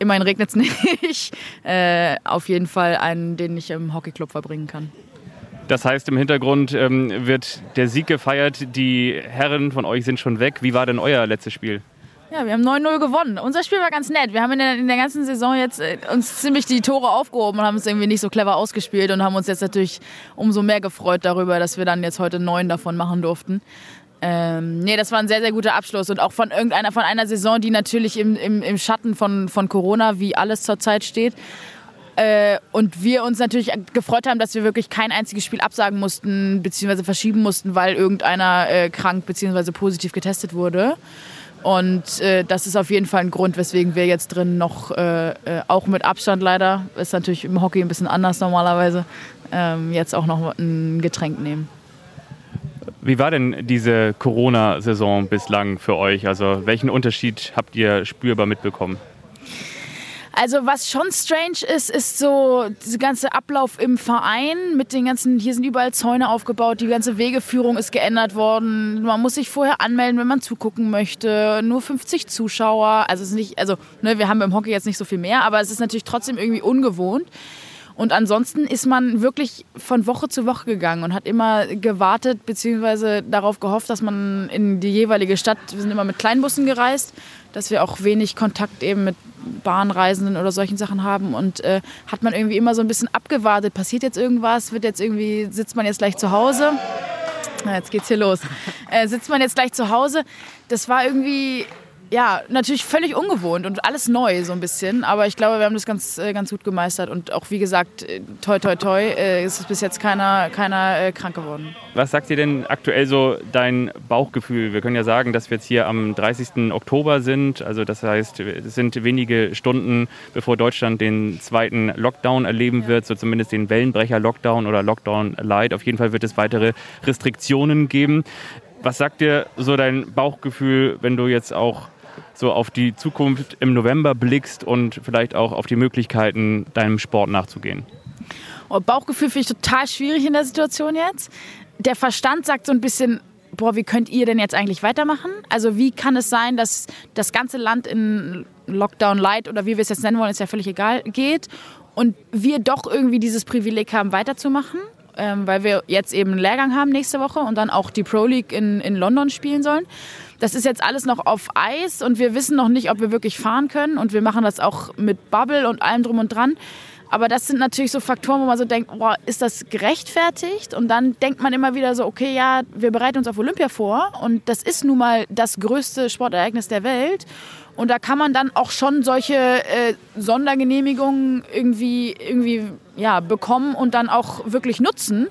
immerhin regnet es [LAUGHS] nicht, äh, auf jeden Fall einen, den ich im Hockeyclub verbringen kann. Das heißt, im Hintergrund ähm, wird der Sieg gefeiert. Die Herren von euch sind schon weg. Wie war denn euer letztes Spiel? Ja, wir haben 9-0 gewonnen. Unser Spiel war ganz nett. Wir haben in der, in der ganzen Saison jetzt äh, uns ziemlich die Tore aufgehoben und haben es irgendwie nicht so clever ausgespielt und haben uns jetzt natürlich umso mehr gefreut darüber, dass wir dann jetzt heute neun davon machen durften. Ähm, nee, das war ein sehr, sehr guter Abschluss und auch von irgendeiner, von einer Saison, die natürlich im, im, im Schatten von, von Corona, wie alles zurzeit steht. Äh, und wir uns natürlich gefreut haben, dass wir wirklich kein einziges Spiel absagen mussten, beziehungsweise verschieben mussten, weil irgendeiner äh, krank beziehungsweise positiv getestet wurde. Und äh, das ist auf jeden Fall ein Grund, weswegen wir jetzt drin noch, äh, äh, auch mit Abstand leider, ist natürlich im Hockey ein bisschen anders normalerweise, ähm, jetzt auch noch ein Getränk nehmen. Wie war denn diese Corona-Saison bislang für euch? Also welchen Unterschied habt ihr spürbar mitbekommen? Also was schon strange ist, ist so dieser ganze Ablauf im Verein mit den ganzen, hier sind überall Zäune aufgebaut, die ganze Wegeführung ist geändert worden. Man muss sich vorher anmelden, wenn man zugucken möchte. Nur 50 Zuschauer. Also es ist nicht, also ne, wir haben beim Hockey jetzt nicht so viel mehr, aber es ist natürlich trotzdem irgendwie ungewohnt. Und ansonsten ist man wirklich von Woche zu Woche gegangen und hat immer gewartet bzw. darauf gehofft, dass man in die jeweilige Stadt, wir sind immer mit Kleinbussen gereist, dass wir auch wenig Kontakt eben mit Bahnreisenden oder solchen Sachen haben und äh, hat man irgendwie immer so ein bisschen abgewartet, passiert jetzt irgendwas, wird jetzt irgendwie, sitzt man jetzt gleich zu Hause? Na, jetzt geht's hier los. Äh, sitzt man jetzt gleich zu Hause? Das war irgendwie ja, natürlich völlig ungewohnt und alles neu so ein bisschen. Aber ich glaube, wir haben das ganz, äh, ganz gut gemeistert. Und auch wie gesagt, äh, toi, toi, toi, äh, ist bis jetzt keiner, keiner krank geworden. Was sagt dir denn aktuell so dein Bauchgefühl? Wir können ja sagen, dass wir jetzt hier am 30. Oktober sind. Also das heißt, es sind wenige Stunden, bevor Deutschland den zweiten Lockdown erleben wird. So zumindest den Wellenbrecher-Lockdown oder Lockdown Light. Auf jeden Fall wird es weitere Restriktionen geben. Was sagt dir so dein Bauchgefühl, wenn du jetzt auch so auf die Zukunft im November blickst und vielleicht auch auf die Möglichkeiten, deinem Sport nachzugehen? Oh, Bauchgefühl finde ich total schwierig in der Situation jetzt. Der Verstand sagt so ein bisschen, boah, wie könnt ihr denn jetzt eigentlich weitermachen? Also wie kann es sein, dass das ganze Land in Lockdown Light oder wie wir es jetzt nennen wollen, ist ja völlig egal, geht und wir doch irgendwie dieses Privileg haben, weiterzumachen? Ähm, weil wir jetzt eben einen Lehrgang haben nächste Woche und dann auch die Pro League in, in London spielen sollen. Das ist jetzt alles noch auf Eis und wir wissen noch nicht, ob wir wirklich fahren können. Und wir machen das auch mit Bubble und allem drum und dran. Aber das sind natürlich so Faktoren, wo man so denkt, boah, ist das gerechtfertigt? Und dann denkt man immer wieder so, okay, ja, wir bereiten uns auf Olympia vor und das ist nun mal das größte Sportereignis der Welt. Und da kann man dann auch schon solche äh, Sondergenehmigungen irgendwie, irgendwie ja, bekommen und dann auch wirklich nutzen,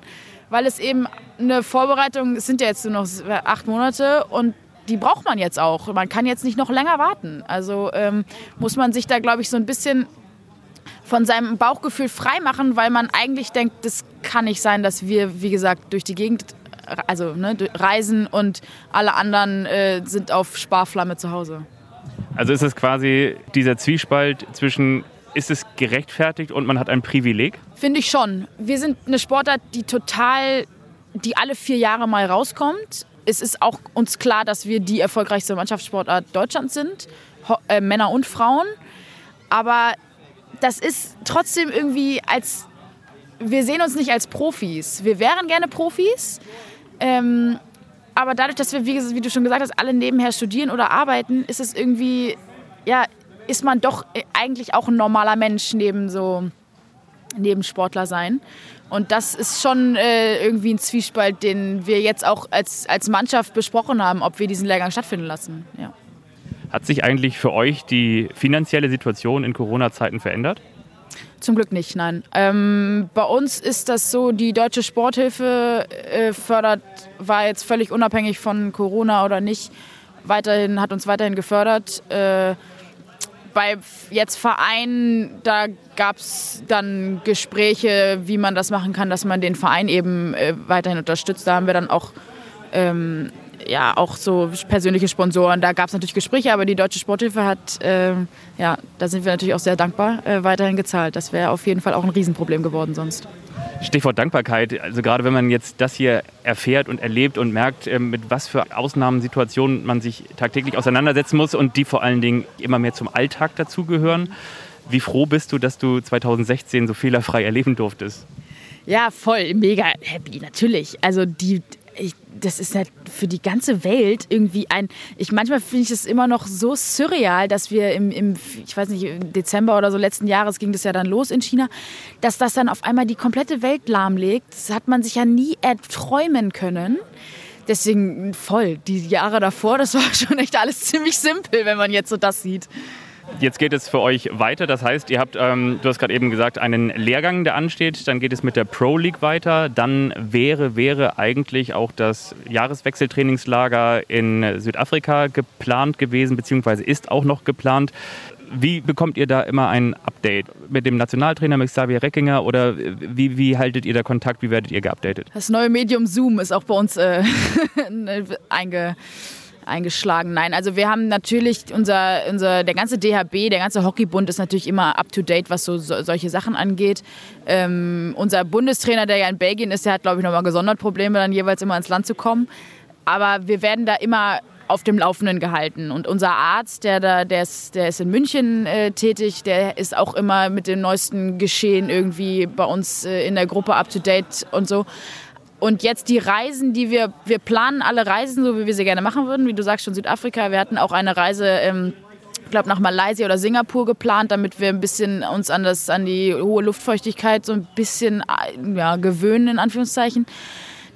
weil es eben eine Vorbereitung, es sind ja jetzt nur noch acht Monate und die braucht man jetzt auch. Man kann jetzt nicht noch länger warten. Also ähm, muss man sich da, glaube ich, so ein bisschen von seinem Bauchgefühl freimachen, weil man eigentlich denkt, das kann nicht sein, dass wir, wie gesagt, durch die Gegend also ne, reisen und alle anderen äh, sind auf Sparflamme zu Hause. Also ist es quasi dieser Zwiespalt zwischen ist es gerechtfertigt und man hat ein Privileg? Finde ich schon. Wir sind eine Sportart, die total, die alle vier Jahre mal rauskommt es ist auch uns klar, dass wir die erfolgreichste Mannschaftssportart Deutschlands sind, äh, Männer und Frauen. Aber das ist trotzdem irgendwie als, wir sehen uns nicht als Profis. Wir wären gerne Profis. Ähm, aber dadurch, dass wir, wie, wie, du schon gesagt hast, alle nebenher studieren oder arbeiten, ist es irgendwie, ja, ist man doch eigentlich auch ein normaler Mensch neben so, neben Sportler sein. Und das ist schon äh, irgendwie ein Zwiespalt, den wir jetzt auch als, als Mannschaft besprochen haben, ob wir diesen Lehrgang stattfinden lassen. Ja. Hat sich eigentlich für euch die finanzielle Situation in Corona-Zeiten verändert? Zum Glück nicht, nein. Ähm, bei uns ist das so, die Deutsche Sporthilfe äh, fördert, war jetzt völlig unabhängig von Corona oder nicht, weiterhin, hat uns weiterhin gefördert. Äh, bei jetzt Vereinen, da gab es dann Gespräche, wie man das machen kann, dass man den Verein eben äh, weiterhin unterstützt. Da haben wir dann auch ähm, ja auch so persönliche Sponsoren. Da gab es natürlich Gespräche, aber die Deutsche Sporthilfe hat, äh, ja, da sind wir natürlich auch sehr dankbar, äh, weiterhin gezahlt. Das wäre auf jeden Fall auch ein Riesenproblem geworden sonst. Stichwort Dankbarkeit. Also gerade wenn man jetzt das hier erfährt und erlebt und merkt, ähm, mit was für Ausnahmensituationen man sich tagtäglich auseinandersetzen muss und die vor allen Dingen immer mehr zum Alltag dazugehören. Wie froh bist du, dass du 2016 so fehlerfrei erleben durftest? Ja, voll, mega happy, natürlich. Also die, ich, das ist halt für die ganze Welt irgendwie ein. Ich manchmal finde ich es immer noch so surreal, dass wir im, im, ich weiß nicht, im Dezember oder so letzten Jahres ging das ja dann los in China, dass das dann auf einmal die komplette Welt lahmlegt. Das hat man sich ja nie erträumen können. Deswegen voll. Die Jahre davor, das war [LAUGHS] schon echt alles ziemlich simpel, wenn man jetzt so das sieht. Jetzt geht es für euch weiter. Das heißt, ihr habt, ähm, du hast gerade eben gesagt, einen Lehrgang, der ansteht. Dann geht es mit der Pro League weiter. Dann wäre, wäre eigentlich auch das Jahreswechseltrainingslager in Südafrika geplant gewesen, beziehungsweise ist auch noch geplant. Wie bekommt ihr da immer ein Update? Mit dem Nationaltrainer, mit Xavier Reckinger oder wie, wie haltet ihr da Kontakt? Wie werdet ihr geupdatet? Das neue Medium Zoom ist auch bei uns äh, [LAUGHS] einge eingeschlagen. Nein, also wir haben natürlich unser, unser der ganze DHB, der ganze Hockeybund ist natürlich immer up to date, was so, so solche Sachen angeht. Ähm, unser Bundestrainer, der ja in Belgien ist, der hat glaube ich nochmal gesondert Probleme, dann jeweils immer ins Land zu kommen. Aber wir werden da immer auf dem Laufenden gehalten. Und unser Arzt, der, da, der, ist, der ist in München äh, tätig, der ist auch immer mit dem neuesten Geschehen irgendwie bei uns äh, in der Gruppe up to date und so. Und jetzt die Reisen, die wir, wir planen alle Reisen, so wie wir sie gerne machen würden. Wie du sagst, schon Südafrika. Wir hatten auch eine Reise, ähm, ich glaube, nach Malaysia oder Singapur geplant, damit wir ein bisschen uns an, das, an die hohe Luftfeuchtigkeit so ein bisschen äh, ja, gewöhnen, in Anführungszeichen.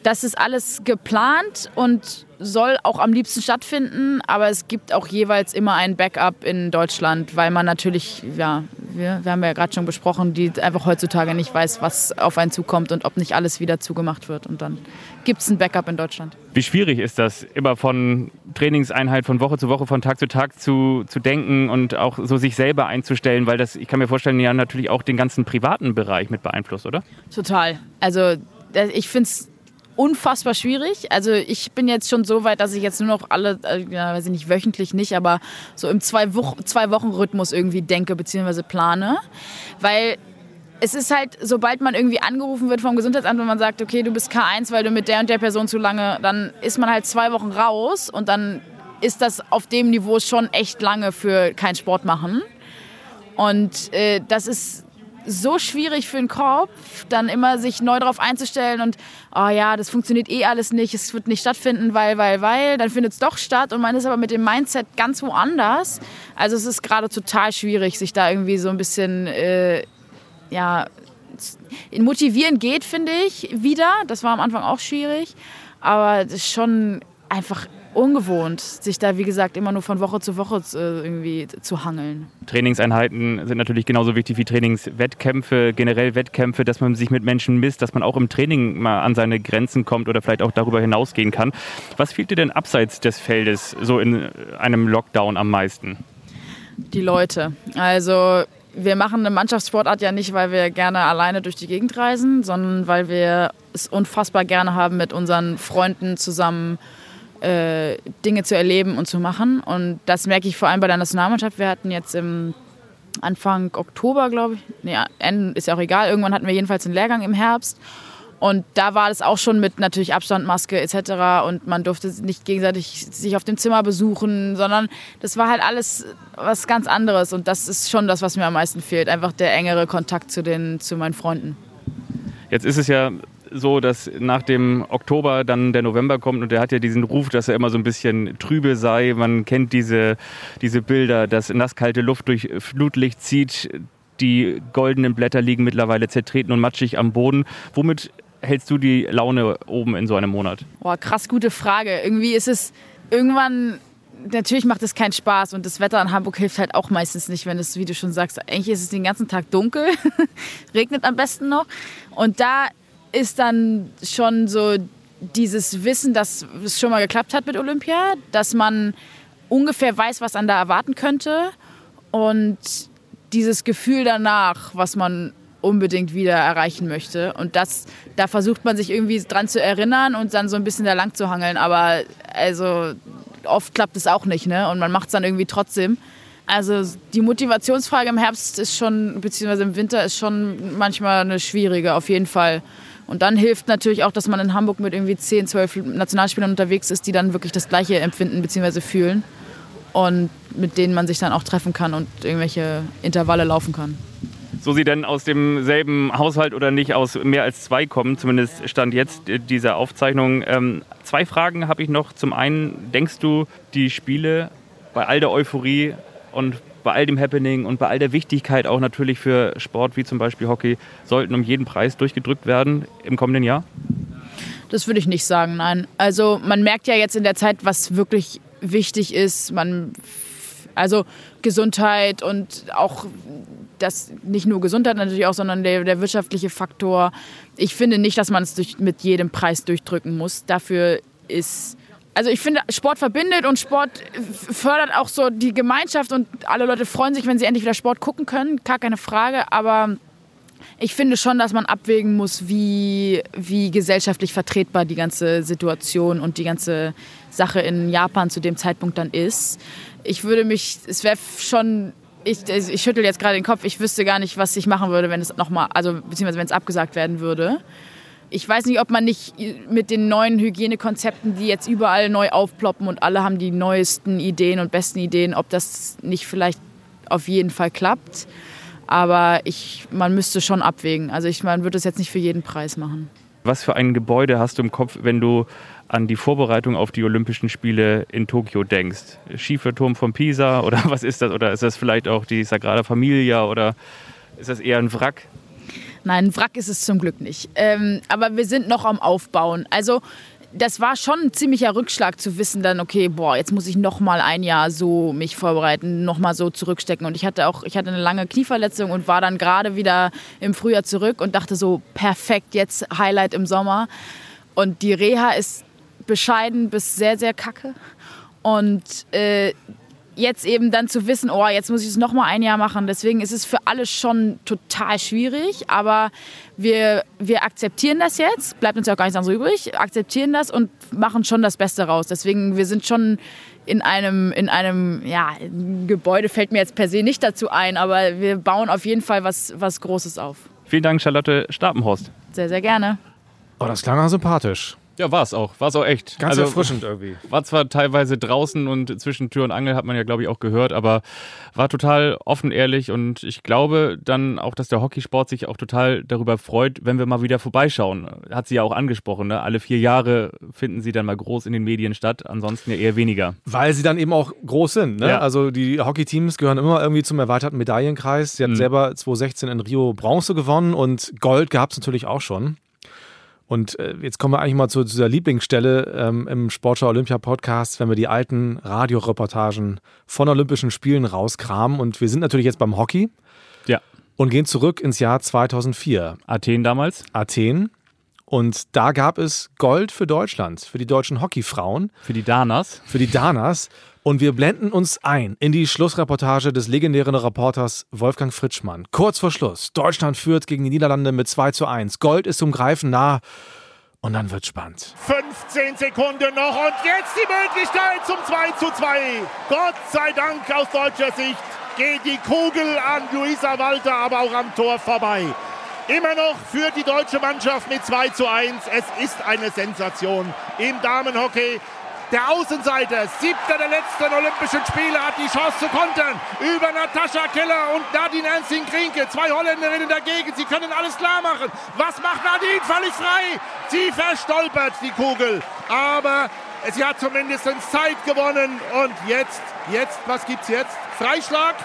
Das ist alles geplant und soll auch am liebsten stattfinden, aber es gibt auch jeweils immer ein Backup in Deutschland, weil man natürlich, ja, wir, wir haben ja gerade schon besprochen, die einfach heutzutage nicht weiß, was auf einen zukommt und ob nicht alles wieder zugemacht wird. Und dann gibt es ein Backup in Deutschland. Wie schwierig ist das, immer von Trainingseinheit von Woche zu Woche, von Tag zu Tag zu, zu denken und auch so sich selber einzustellen, weil das, ich kann mir vorstellen, ja natürlich auch den ganzen privaten Bereich mit beeinflusst, oder? Total. Also ich finde es unfassbar schwierig. Also ich bin jetzt schon so weit, dass ich jetzt nur noch alle, äh, ja, weiß ich nicht, wöchentlich nicht, aber so im Zwei-Wochen-Rhythmus irgendwie denke bzw. plane. Weil es ist halt, sobald man irgendwie angerufen wird vom Gesundheitsamt und man sagt, okay, du bist K1, weil du mit der und der Person zu lange, dann ist man halt zwei Wochen raus und dann ist das auf dem Niveau schon echt lange für kein Sport machen. Und äh, das ist so schwierig für den Kopf, dann immer sich neu darauf einzustellen und, oh ja, das funktioniert eh alles nicht, es wird nicht stattfinden, weil, weil, weil, dann findet es doch statt und man ist aber mit dem Mindset ganz woanders. Also es ist gerade total schwierig, sich da irgendwie so ein bisschen, äh, ja, motivieren geht, finde ich, wieder. Das war am Anfang auch schwierig, aber es ist schon einfach ungewohnt, sich da, wie gesagt, immer nur von Woche zu Woche äh, irgendwie zu hangeln. Trainingseinheiten sind natürlich genauso wichtig wie Trainingswettkämpfe, generell Wettkämpfe, dass man sich mit Menschen misst, dass man auch im Training mal an seine Grenzen kommt oder vielleicht auch darüber hinausgehen kann. Was fehlt dir denn abseits des Feldes so in einem Lockdown am meisten? Die Leute. Also wir machen eine Mannschaftssportart ja nicht, weil wir gerne alleine durch die Gegend reisen, sondern weil wir es unfassbar gerne haben, mit unseren Freunden zusammen äh, Dinge zu erleben und zu machen. Und das merke ich vor allem bei der Nationalmannschaft. Wir hatten jetzt im Anfang Oktober, glaube ich, nee, ist ja auch egal, irgendwann hatten wir jedenfalls einen Lehrgang im Herbst. Und da war das auch schon mit natürlich Abstand, Maske etc. Und man durfte nicht gegenseitig sich auf dem Zimmer besuchen, sondern das war halt alles was ganz anderes. Und das ist schon das, was mir am meisten fehlt. Einfach der engere Kontakt zu, den, zu meinen Freunden. Jetzt ist es ja so, dass nach dem Oktober dann der November kommt und der hat ja diesen Ruf, dass er immer so ein bisschen trübe sei. Man kennt diese, diese Bilder, dass nasskalte Luft durch Flutlicht zieht. Die goldenen Blätter liegen mittlerweile zertreten und matschig am Boden. Womit hältst du die Laune oben in so einem Monat? Boah, krass gute Frage. Irgendwie ist es irgendwann natürlich macht es keinen Spaß und das Wetter in Hamburg hilft halt auch meistens nicht, wenn es, wie du schon sagst, eigentlich ist es den ganzen Tag dunkel, [LAUGHS] regnet am besten noch. Und da ist dann schon so dieses Wissen, dass es schon mal geklappt hat mit Olympia, dass man ungefähr weiß, was man da erwarten könnte und dieses Gefühl danach, was man unbedingt wieder erreichen möchte. Und das, da versucht man sich irgendwie dran zu erinnern und dann so ein bisschen da lang zu hangeln. Aber also oft klappt es auch nicht, ne? Und man macht es dann irgendwie trotzdem. Also die Motivationsfrage im Herbst ist schon, beziehungsweise im Winter ist schon manchmal eine schwierige, auf jeden Fall. Und dann hilft natürlich auch, dass man in Hamburg mit irgendwie 10, 12 Nationalspielern unterwegs ist, die dann wirklich das Gleiche empfinden bzw. fühlen. Und mit denen man sich dann auch treffen kann und irgendwelche Intervalle laufen kann. So sie denn aus demselben Haushalt oder nicht aus mehr als zwei kommen, zumindest stand jetzt dieser Aufzeichnung. Ähm, zwei Fragen habe ich noch. Zum einen, denkst du, die Spiele bei all der Euphorie und bei all dem Happening und bei all der Wichtigkeit auch natürlich für Sport wie zum Beispiel Hockey sollten um jeden Preis durchgedrückt werden im kommenden Jahr? Das würde ich nicht sagen, nein. Also man merkt ja jetzt in der Zeit, was wirklich wichtig ist. Man, also Gesundheit und auch das nicht nur Gesundheit natürlich auch, sondern der, der wirtschaftliche Faktor. Ich finde nicht, dass man es durch, mit jedem Preis durchdrücken muss. Dafür ist also ich finde, Sport verbindet und Sport fördert auch so die Gemeinschaft und alle Leute freuen sich, wenn sie endlich wieder Sport gucken können, gar keine Frage. Aber ich finde schon, dass man abwägen muss, wie, wie gesellschaftlich vertretbar die ganze Situation und die ganze Sache in Japan zu dem Zeitpunkt dann ist. Ich würde mich, es wäre schon ich, ich schüttel jetzt gerade den Kopf, ich wüsste gar nicht, was ich machen würde, wenn es nochmal, also beziehungsweise wenn es abgesagt werden würde ich weiß nicht, ob man nicht mit den neuen Hygienekonzepten, die jetzt überall neu aufploppen und alle haben die neuesten Ideen und besten Ideen, ob das nicht vielleicht auf jeden Fall klappt. Aber ich, man müsste schon abwägen. Also ich, man würde es jetzt nicht für jeden Preis machen. Was für ein Gebäude hast du im Kopf, wenn du an die Vorbereitung auf die Olympischen Spiele in Tokio denkst? Schieferturm von Pisa oder [LAUGHS] was ist das? Oder ist das vielleicht auch die Sagrada Familia oder ist das eher ein Wrack? Nein, Wrack ist es zum Glück nicht. Ähm, aber wir sind noch am Aufbauen. Also das war schon ein ziemlicher Rückschlag zu wissen dann, okay, boah, jetzt muss ich noch mal ein Jahr so mich vorbereiten, noch mal so zurückstecken. Und ich hatte auch, ich hatte eine lange Knieverletzung und war dann gerade wieder im Frühjahr zurück und dachte so, perfekt, jetzt Highlight im Sommer. Und die Reha ist bescheiden bis sehr, sehr kacke. Und äh, jetzt eben dann zu wissen, oh, jetzt muss ich es noch mal ein Jahr machen. Deswegen ist es für alle schon total schwierig. Aber wir, wir akzeptieren das jetzt. Bleibt uns ja auch gar nichts anderes übrig. Akzeptieren das und machen schon das Beste raus. Deswegen, wir sind schon in einem, in einem, ja, Gebäude fällt mir jetzt per se nicht dazu ein, aber wir bauen auf jeden Fall was, was Großes auf. Vielen Dank, Charlotte Stapenhorst. Sehr, sehr gerne. Oh, das klang auch sympathisch. Ja, war es auch. War es auch echt. Ganz also, erfrischend irgendwie. War zwar teilweise draußen und zwischen Tür und Angel hat man ja, glaube ich, auch gehört, aber war total offen, ehrlich und ich glaube dann auch, dass der Hockeysport sich auch total darüber freut, wenn wir mal wieder vorbeischauen. Hat sie ja auch angesprochen, ne? Alle vier Jahre finden sie dann mal groß in den Medien statt, ansonsten ja eher weniger. Weil sie dann eben auch groß sind, ne? Ja. Also die Hockeyteams gehören immer irgendwie zum erweiterten Medaillenkreis. Sie hat mhm. selber 2016 in Rio Bronze gewonnen und Gold gab es natürlich auch schon. Und äh, jetzt kommen wir eigentlich mal zu, zu dieser Lieblingsstelle ähm, im Sportschau Olympia Podcast, wenn wir die alten Radioreportagen von Olympischen Spielen rauskramen. Und wir sind natürlich jetzt beim Hockey. Ja. Und gehen zurück ins Jahr 2004. Athen damals? Athen. Und da gab es Gold für Deutschland, für die deutschen Hockeyfrauen. Für die Danas. Für die Danas. Und wir blenden uns ein in die Schlussreportage des legendären Reporters Wolfgang Fritschmann. Kurz vor Schluss. Deutschland führt gegen die Niederlande mit 2 zu 1. Gold ist zum Greifen nah. Und dann wird spannend. 15 Sekunden noch und jetzt die Möglichkeit zum 2 zu 2. Gott sei Dank aus deutscher Sicht geht die Kugel an Luisa Walter, aber auch am Tor vorbei. Immer noch führt die deutsche Mannschaft mit 2 zu 1. Es ist eine Sensation im Damenhockey. Der Außenseiter, siebter der letzten Olympischen Spiele, hat die Chance zu kontern. Über Natascha Keller und Nadine Ernstling-Krinke. Zwei Holländerinnen dagegen. Sie können alles klar machen. Was macht Nadine? Völlig frei. Sie verstolpert die Kugel. Aber sie hat zumindest Zeit gewonnen. Und jetzt, jetzt, was gibt's jetzt? Freischlag?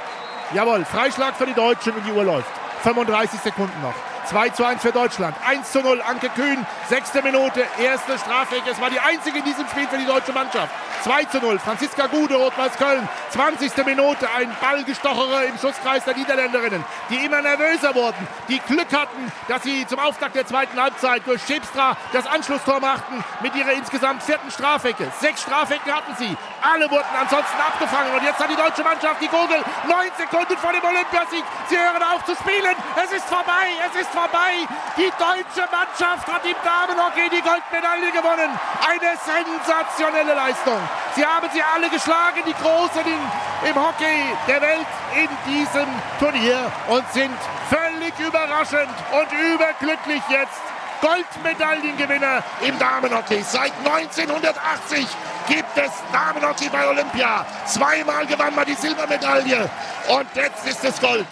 Jawohl, Freischlag für die Deutschen und die Uhr läuft. 35 Sekunden noch. 2 zu 1 für Deutschland. 1 zu 0, Anke Kühn, sechste Minute, erste Strafecke. Es war die einzige in diesem Spiel für die deutsche Mannschaft. 2 zu 0, Franziska Gude, Rot-Weiß Köln, 20. Minute, ein Ballgestochere im Schusskreis der Niederländerinnen, die immer nervöser wurden, die Glück hatten, dass sie zum Auftakt der zweiten Halbzeit durch Schäbstra das Anschlusstor machten mit ihrer insgesamt vierten Strafecke. Sechs Strafecken hatten sie, alle wurden ansonsten abgefangen. Und jetzt hat die deutsche Mannschaft die Kugel, neun Sekunden vor dem Olympiasieg, sie hören auf zu spielen, es ist vorbei, es ist vorbei, die deutsche Mannschaft hat im Damenhockey die Goldmedaille gewonnen, eine sensationelle Leistung. Sie haben sie alle geschlagen, die Großen in, im Hockey der Welt in diesem Turnier und sind völlig überraschend und überglücklich jetzt Goldmedaillengewinner im Damenhockey. Seit 1980 gibt es Damenhockey bei Olympia. Zweimal gewann man die Silbermedaille und jetzt ist es Gold.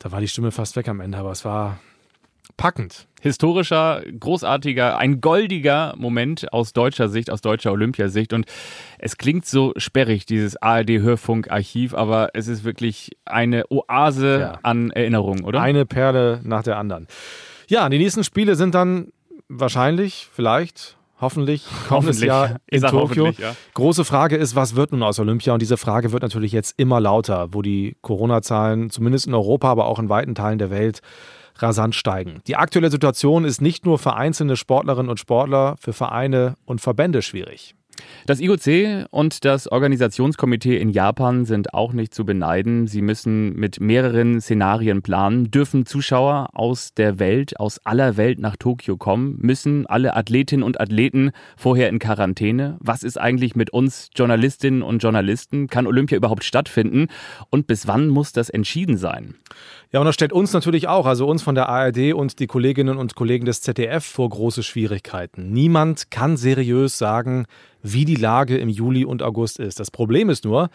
Da war die Stimme fast weg am Ende, aber es war packend. Historischer, großartiger, ein goldiger Moment aus deutscher Sicht, aus deutscher Olympiasicht. Und es klingt so sperrig, dieses ARD-Hörfunk-Archiv, aber es ist wirklich eine Oase ja. an Erinnerungen, oder? Eine Perle nach der anderen. Ja, die nächsten Spiele sind dann wahrscheinlich, vielleicht, hoffentlich kommendes Jahr in Tokio. Ja. Große Frage ist, was wird nun aus Olympia? Und diese Frage wird natürlich jetzt immer lauter, wo die Corona-Zahlen zumindest in Europa, aber auch in weiten Teilen der Welt rasant steigen. Die aktuelle Situation ist nicht nur für einzelne Sportlerinnen und Sportler, für Vereine und Verbände schwierig. Das IOC und das Organisationskomitee in Japan sind auch nicht zu beneiden. Sie müssen mit mehreren Szenarien planen. Dürfen Zuschauer aus der Welt, aus aller Welt nach Tokio kommen? Müssen alle Athletinnen und Athleten vorher in Quarantäne? Was ist eigentlich mit uns Journalistinnen und Journalisten? Kann Olympia überhaupt stattfinden? Und bis wann muss das entschieden sein? Ja, und das stellt uns natürlich auch, also uns von der ARD und die Kolleginnen und Kollegen des ZDF vor große Schwierigkeiten. Niemand kann seriös sagen, wie die Lage im Juli und August ist. Das Problem ist nur,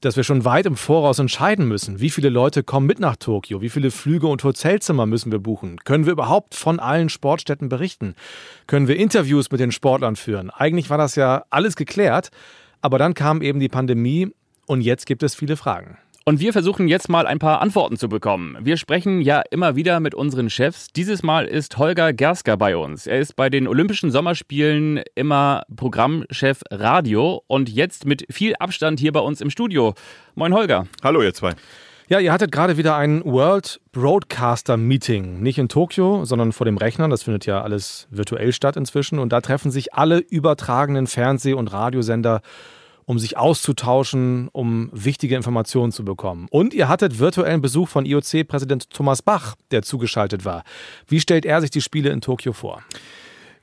dass wir schon weit im Voraus entscheiden müssen, wie viele Leute kommen mit nach Tokio, wie viele Flüge und Hotelzimmer müssen wir buchen, können wir überhaupt von allen Sportstätten berichten, können wir Interviews mit den Sportlern führen. Eigentlich war das ja alles geklärt, aber dann kam eben die Pandemie und jetzt gibt es viele Fragen. Und wir versuchen jetzt mal ein paar Antworten zu bekommen. Wir sprechen ja immer wieder mit unseren Chefs. Dieses Mal ist Holger Gersker bei uns. Er ist bei den Olympischen Sommerspielen immer Programmchef Radio und jetzt mit viel Abstand hier bei uns im Studio. Moin Holger. Hallo ihr zwei. Ja, ihr hattet gerade wieder ein World Broadcaster Meeting. Nicht in Tokio, sondern vor dem Rechner. Das findet ja alles virtuell statt inzwischen. Und da treffen sich alle übertragenen Fernseh- und Radiosender um sich auszutauschen, um wichtige Informationen zu bekommen. Und ihr hattet virtuellen Besuch von IOC-Präsident Thomas Bach, der zugeschaltet war. Wie stellt er sich die Spiele in Tokio vor?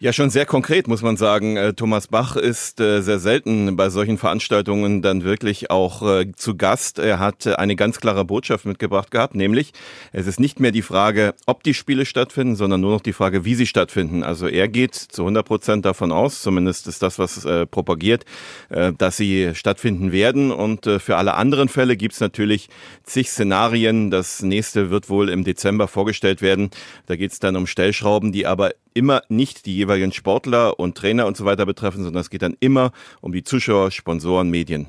Ja, schon sehr konkret muss man sagen. Äh, Thomas Bach ist äh, sehr selten bei solchen Veranstaltungen dann wirklich auch äh, zu Gast. Er hat eine ganz klare Botschaft mitgebracht gehabt, nämlich es ist nicht mehr die Frage, ob die Spiele stattfinden, sondern nur noch die Frage, wie sie stattfinden. Also er geht zu 100 Prozent davon aus, zumindest ist das, was propagiert, dass sie stattfinden werden. Und für alle anderen Fälle gibt es natürlich zig Szenarien. Das nächste wird wohl im Dezember vorgestellt werden. Da geht es dann um Stellschrauben, die aber immer nicht die jeweiligen Sportler und Trainer und so weiter betreffen, sondern es geht dann immer um die Zuschauer, Sponsoren, Medien.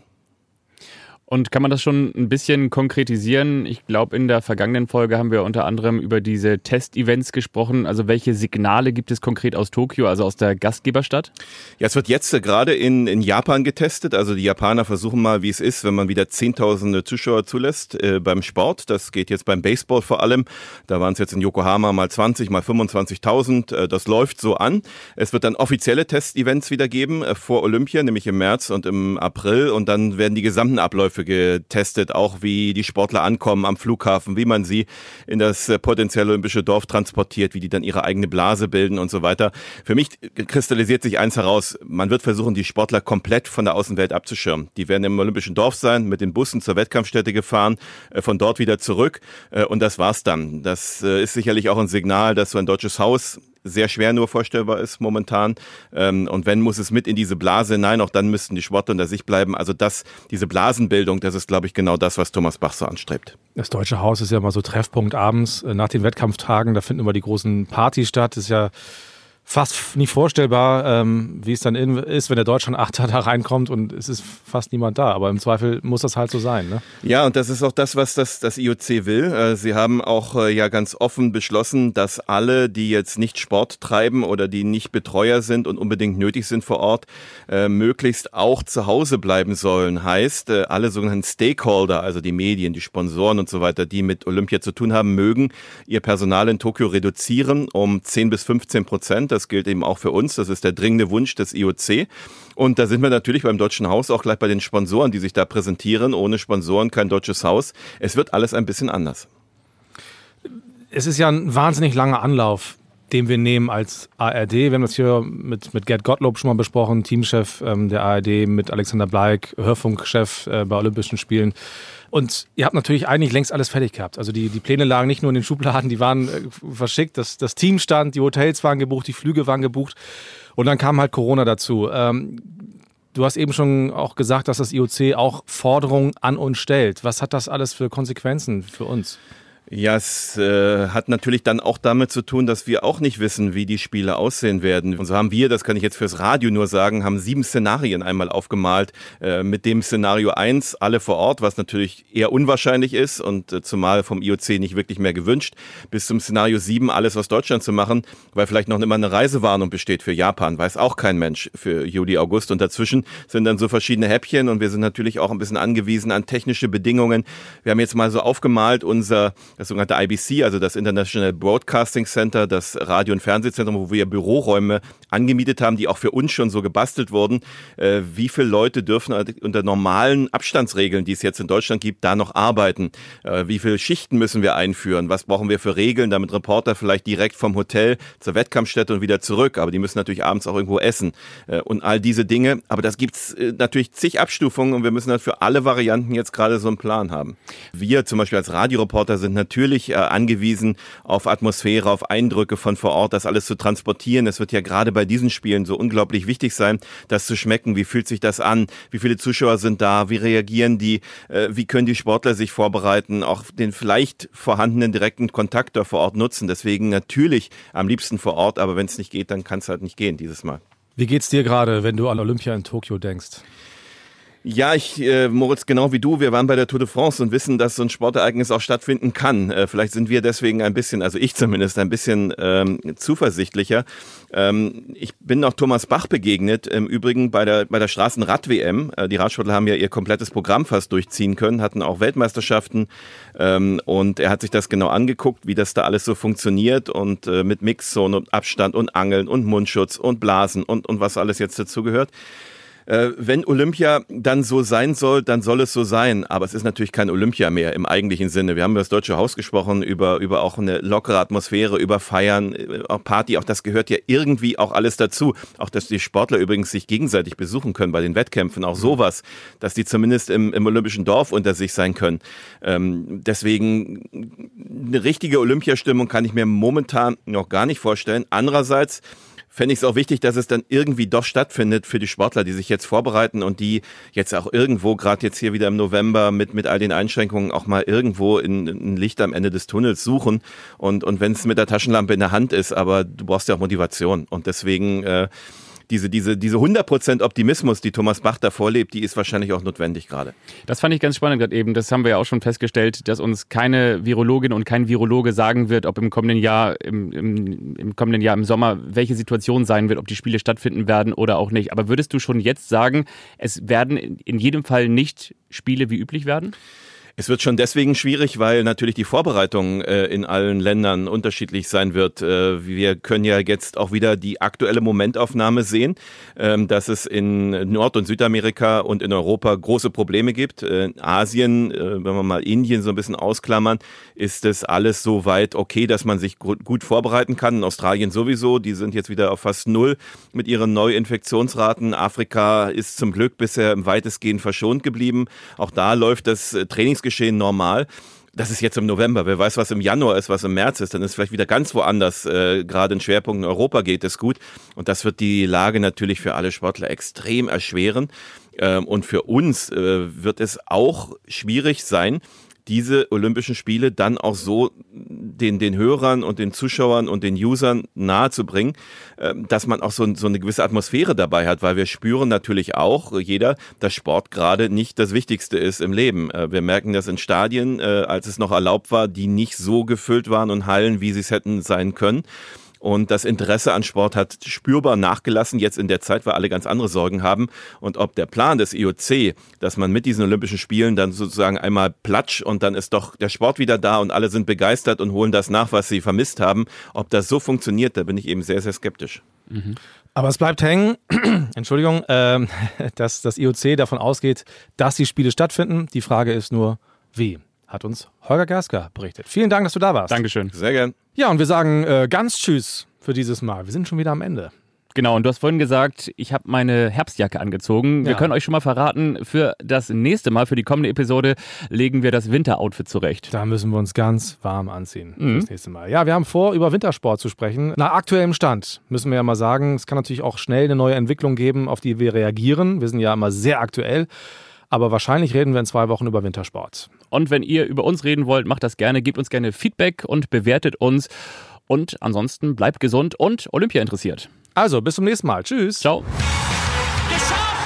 Und kann man das schon ein bisschen konkretisieren? Ich glaube, in der vergangenen Folge haben wir unter anderem über diese Testevents gesprochen. Also welche Signale gibt es konkret aus Tokio, also aus der Gastgeberstadt? Ja, es wird jetzt gerade in, in Japan getestet. Also die Japaner versuchen mal, wie es ist, wenn man wieder Zehntausende Zuschauer zulässt äh, beim Sport. Das geht jetzt beim Baseball vor allem. Da waren es jetzt in Yokohama mal 20, mal 25.000. Äh, das läuft so an. Es wird dann offizielle Testevents wieder geben äh, vor Olympia, nämlich im März und im April. Und dann werden die gesamten Abläufe getestet, auch wie die Sportler ankommen am Flughafen, wie man sie in das äh, potenzielle olympische Dorf transportiert, wie die dann ihre eigene Blase bilden und so weiter. Für mich kristallisiert sich eins heraus, man wird versuchen, die Sportler komplett von der Außenwelt abzuschirmen. Die werden im olympischen Dorf sein, mit den Bussen zur Wettkampfstätte gefahren, äh, von dort wieder zurück äh, und das war's dann. Das ist sicherlich auch ein Signal, dass so ein deutsches Haus sehr schwer nur vorstellbar ist momentan. Ähm, und wenn, muss es mit in diese Blase hinein. Auch dann müssten die Sportler unter sich bleiben. Also das, diese Blasenbildung, das ist, glaube ich, genau das, was Thomas Bach so anstrebt. Das Deutsche Haus ist ja immer so Treffpunkt abends äh, nach den Wettkampftagen. Da finden immer die großen Partys statt. Das ist ja fast nicht vorstellbar, ähm, wie es dann in, ist, wenn der Deutschland-Achter [LAUGHS] da reinkommt und es ist fast niemand da. Aber im Zweifel muss das halt so sein. Ne? Ja, und das ist auch das, was das, das IOC will. Äh, sie haben auch äh, ja ganz offen beschlossen, dass alle, die jetzt nicht Sport treiben oder die nicht Betreuer sind und unbedingt nötig sind vor Ort, äh, möglichst auch zu Hause bleiben sollen. Heißt, äh, alle sogenannten Stakeholder, also die Medien, die Sponsoren und so weiter, die mit Olympia zu tun haben, mögen ihr Personal in Tokio reduzieren um 10 bis 15 Prozent. Das gilt eben auch für uns. Das ist der dringende Wunsch des IOC. Und da sind wir natürlich beim Deutschen Haus auch gleich bei den Sponsoren, die sich da präsentieren. Ohne Sponsoren kein deutsches Haus. Es wird alles ein bisschen anders. Es ist ja ein wahnsinnig langer Anlauf, den wir nehmen als ARD. Wir haben das hier mit, mit Gerd Gottlob schon mal besprochen, Teamchef ähm, der ARD, mit Alexander Bleik, Hörfunkchef äh, bei Olympischen Spielen. Und ihr habt natürlich eigentlich längst alles fertig gehabt. Also die, die Pläne lagen nicht nur in den Schubladen, die waren äh, verschickt. Das, das Team stand, die Hotels waren gebucht, die Flüge waren gebucht. Und dann kam halt Corona dazu. Ähm, du hast eben schon auch gesagt, dass das IOC auch Forderungen an uns stellt. Was hat das alles für Konsequenzen für uns? Ja, es äh, hat natürlich dann auch damit zu tun, dass wir auch nicht wissen, wie die Spiele aussehen werden. Und so haben wir, das kann ich jetzt fürs Radio nur sagen, haben sieben Szenarien einmal aufgemalt. Äh, mit dem Szenario eins alle vor Ort, was natürlich eher unwahrscheinlich ist und äh, zumal vom IOC nicht wirklich mehr gewünscht, bis zum Szenario sieben alles aus Deutschland zu machen, weil vielleicht noch immer eine Reisewarnung besteht für Japan, weiß auch kein Mensch für Juli, August. Und dazwischen sind dann so verschiedene Häppchen und wir sind natürlich auch ein bisschen angewiesen an technische Bedingungen. Wir haben jetzt mal so aufgemalt, unser das sogenannte IBC, also das International Broadcasting Center, das Radio- und Fernsehzentrum, wo wir Büroräume angemietet haben, die auch für uns schon so gebastelt wurden. Äh, wie viele Leute dürfen unter normalen Abstandsregeln, die es jetzt in Deutschland gibt, da noch arbeiten? Äh, wie viele Schichten müssen wir einführen? Was brauchen wir für Regeln, damit Reporter vielleicht direkt vom Hotel zur Wettkampfstätte und wieder zurück? Aber die müssen natürlich abends auch irgendwo essen äh, und all diese Dinge. Aber das gibt's äh, natürlich zig Abstufungen und wir müssen halt für alle Varianten jetzt gerade so einen Plan haben. Wir zum Beispiel als Radioreporter sind natürlich natürlich äh, angewiesen auf Atmosphäre, auf Eindrücke von vor Ort, das alles zu transportieren. Es wird ja gerade bei diesen Spielen so unglaublich wichtig sein, das zu schmecken. Wie fühlt sich das an? Wie viele Zuschauer sind da? Wie reagieren die? Äh, wie können die Sportler sich vorbereiten? Auch den vielleicht vorhandenen direkten Kontakt da vor Ort nutzen. Deswegen natürlich am liebsten vor Ort, aber wenn es nicht geht, dann kann es halt nicht gehen dieses Mal. Wie geht's dir gerade, wenn du an Olympia in Tokio denkst? Ja, ich, äh, Moritz, genau wie du, wir waren bei der Tour de France und wissen, dass so ein Sportereignis auch stattfinden kann. Äh, vielleicht sind wir deswegen ein bisschen, also ich zumindest, ein bisschen ähm, zuversichtlicher. Ähm, ich bin noch Thomas Bach begegnet, im Übrigen bei der, bei der Straßenrad-WM. Äh, die Radsportler haben ja ihr komplettes Programm fast durchziehen können, hatten auch Weltmeisterschaften ähm, und er hat sich das genau angeguckt, wie das da alles so funktioniert und äh, mit Mixzone und Abstand und Angeln und Mundschutz und Blasen und, und was alles jetzt dazugehört. Äh, wenn Olympia dann so sein soll, dann soll es so sein. Aber es ist natürlich kein Olympia mehr im eigentlichen Sinne. Wir haben über das Deutsche Haus gesprochen, über, über auch eine lockere Atmosphäre, über Feiern, äh, auch Party. Auch das gehört ja irgendwie auch alles dazu. Auch, dass die Sportler übrigens sich gegenseitig besuchen können bei den Wettkämpfen. Auch sowas, dass die zumindest im, im Olympischen Dorf unter sich sein können. Ähm, deswegen eine richtige Olympiastimmung kann ich mir momentan noch gar nicht vorstellen. Andererseits, fände ich es auch wichtig, dass es dann irgendwie doch stattfindet für die Sportler, die sich jetzt vorbereiten und die jetzt auch irgendwo, gerade jetzt hier wieder im November mit, mit all den Einschränkungen, auch mal irgendwo in, ein Licht am Ende des Tunnels suchen. Und, und wenn es mit der Taschenlampe in der Hand ist, aber du brauchst ja auch Motivation. Und deswegen äh, diese, diese, diese 100% Optimismus, die Thomas Bach da vorlebt, die ist wahrscheinlich auch notwendig gerade. Das fand ich ganz spannend gerade eben. Das haben wir ja auch schon festgestellt, dass uns keine Virologin und kein Virologe sagen wird, ob im kommenden Jahr, im, im, im kommenden Jahr im Sommer, welche Situation sein wird, ob die Spiele stattfinden werden oder auch nicht. Aber würdest du schon jetzt sagen, es werden in jedem Fall nicht Spiele wie üblich werden? Es wird schon deswegen schwierig, weil natürlich die Vorbereitung äh, in allen Ländern unterschiedlich sein wird. Äh, wir können ja jetzt auch wieder die aktuelle Momentaufnahme sehen, ähm, dass es in Nord- und Südamerika und in Europa große Probleme gibt. Äh, in Asien, äh, wenn wir mal Indien so ein bisschen ausklammern, ist es alles so weit okay, dass man sich gut vorbereiten kann. In Australien sowieso, die sind jetzt wieder auf fast null mit ihren Neuinfektionsraten. Afrika ist zum Glück bisher weitestgehend verschont geblieben. Auch da läuft das äh, Trainings Geschehen normal. Das ist jetzt im November. Wer weiß, was im Januar ist, was im März ist, dann ist vielleicht wieder ganz woanders. Äh, Gerade in Schwerpunkten Europa geht es gut. Und das wird die Lage natürlich für alle Sportler extrem erschweren. Ähm, und für uns äh, wird es auch schwierig sein, diese Olympischen Spiele dann auch so den, den Hörern und den Zuschauern und den Usern nahezubringen, äh, dass man auch so, so eine gewisse Atmosphäre dabei hat, weil wir spüren natürlich auch, jeder, dass Sport gerade nicht das Wichtigste ist im Leben. Äh, wir merken das in Stadien, äh, als es noch erlaubt war, die nicht so gefüllt waren und Hallen, wie sie es hätten sein können. Und das Interesse an Sport hat spürbar nachgelassen, jetzt in der Zeit, weil alle ganz andere Sorgen haben. Und ob der Plan des IOC, dass man mit diesen Olympischen Spielen dann sozusagen einmal platsch und dann ist doch der Sport wieder da und alle sind begeistert und holen das nach, was sie vermisst haben, ob das so funktioniert, da bin ich eben sehr, sehr skeptisch. Mhm. Aber es bleibt hängen, [CLEARS THROAT] Entschuldigung, äh, [LAUGHS] dass das IOC davon ausgeht, dass die Spiele stattfinden. Die Frage ist nur, wie? Hat uns Holger Gersker berichtet. Vielen Dank, dass du da warst. Dankeschön. Sehr gern. Ja, und wir sagen äh, ganz Tschüss für dieses Mal. Wir sind schon wieder am Ende. Genau, und du hast vorhin gesagt, ich habe meine Herbstjacke angezogen. Wir Ja. können euch schon mal verraten, für das nächste Mal, für die kommende Episode, legen wir das Winteroutfit zurecht. Da müssen wir uns ganz warm anziehen fürs nächste Mal. Ja, wir haben vor, über Wintersport zu sprechen. Nach aktuellem Stand müssen wir ja mal sagen, es kann natürlich auch schnell eine neue Entwicklung geben, auf die wir reagieren. Wir sind ja immer sehr aktuell. Aber wahrscheinlich reden wir in zwei Wochen über Wintersport. Und wenn ihr über uns reden wollt, macht das gerne, gebt uns gerne Feedback und bewertet uns. Und ansonsten bleibt gesund und Olympia interessiert. Also, bis zum nächsten Mal. Tschüss. Ciao.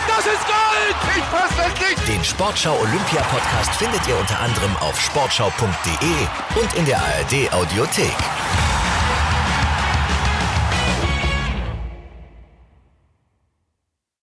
Das ist Gold! Ich fass es nicht! Den Sportschau Olympia Podcast findet ihr unter anderem auf sportschau.de und in der ARD Audiothek.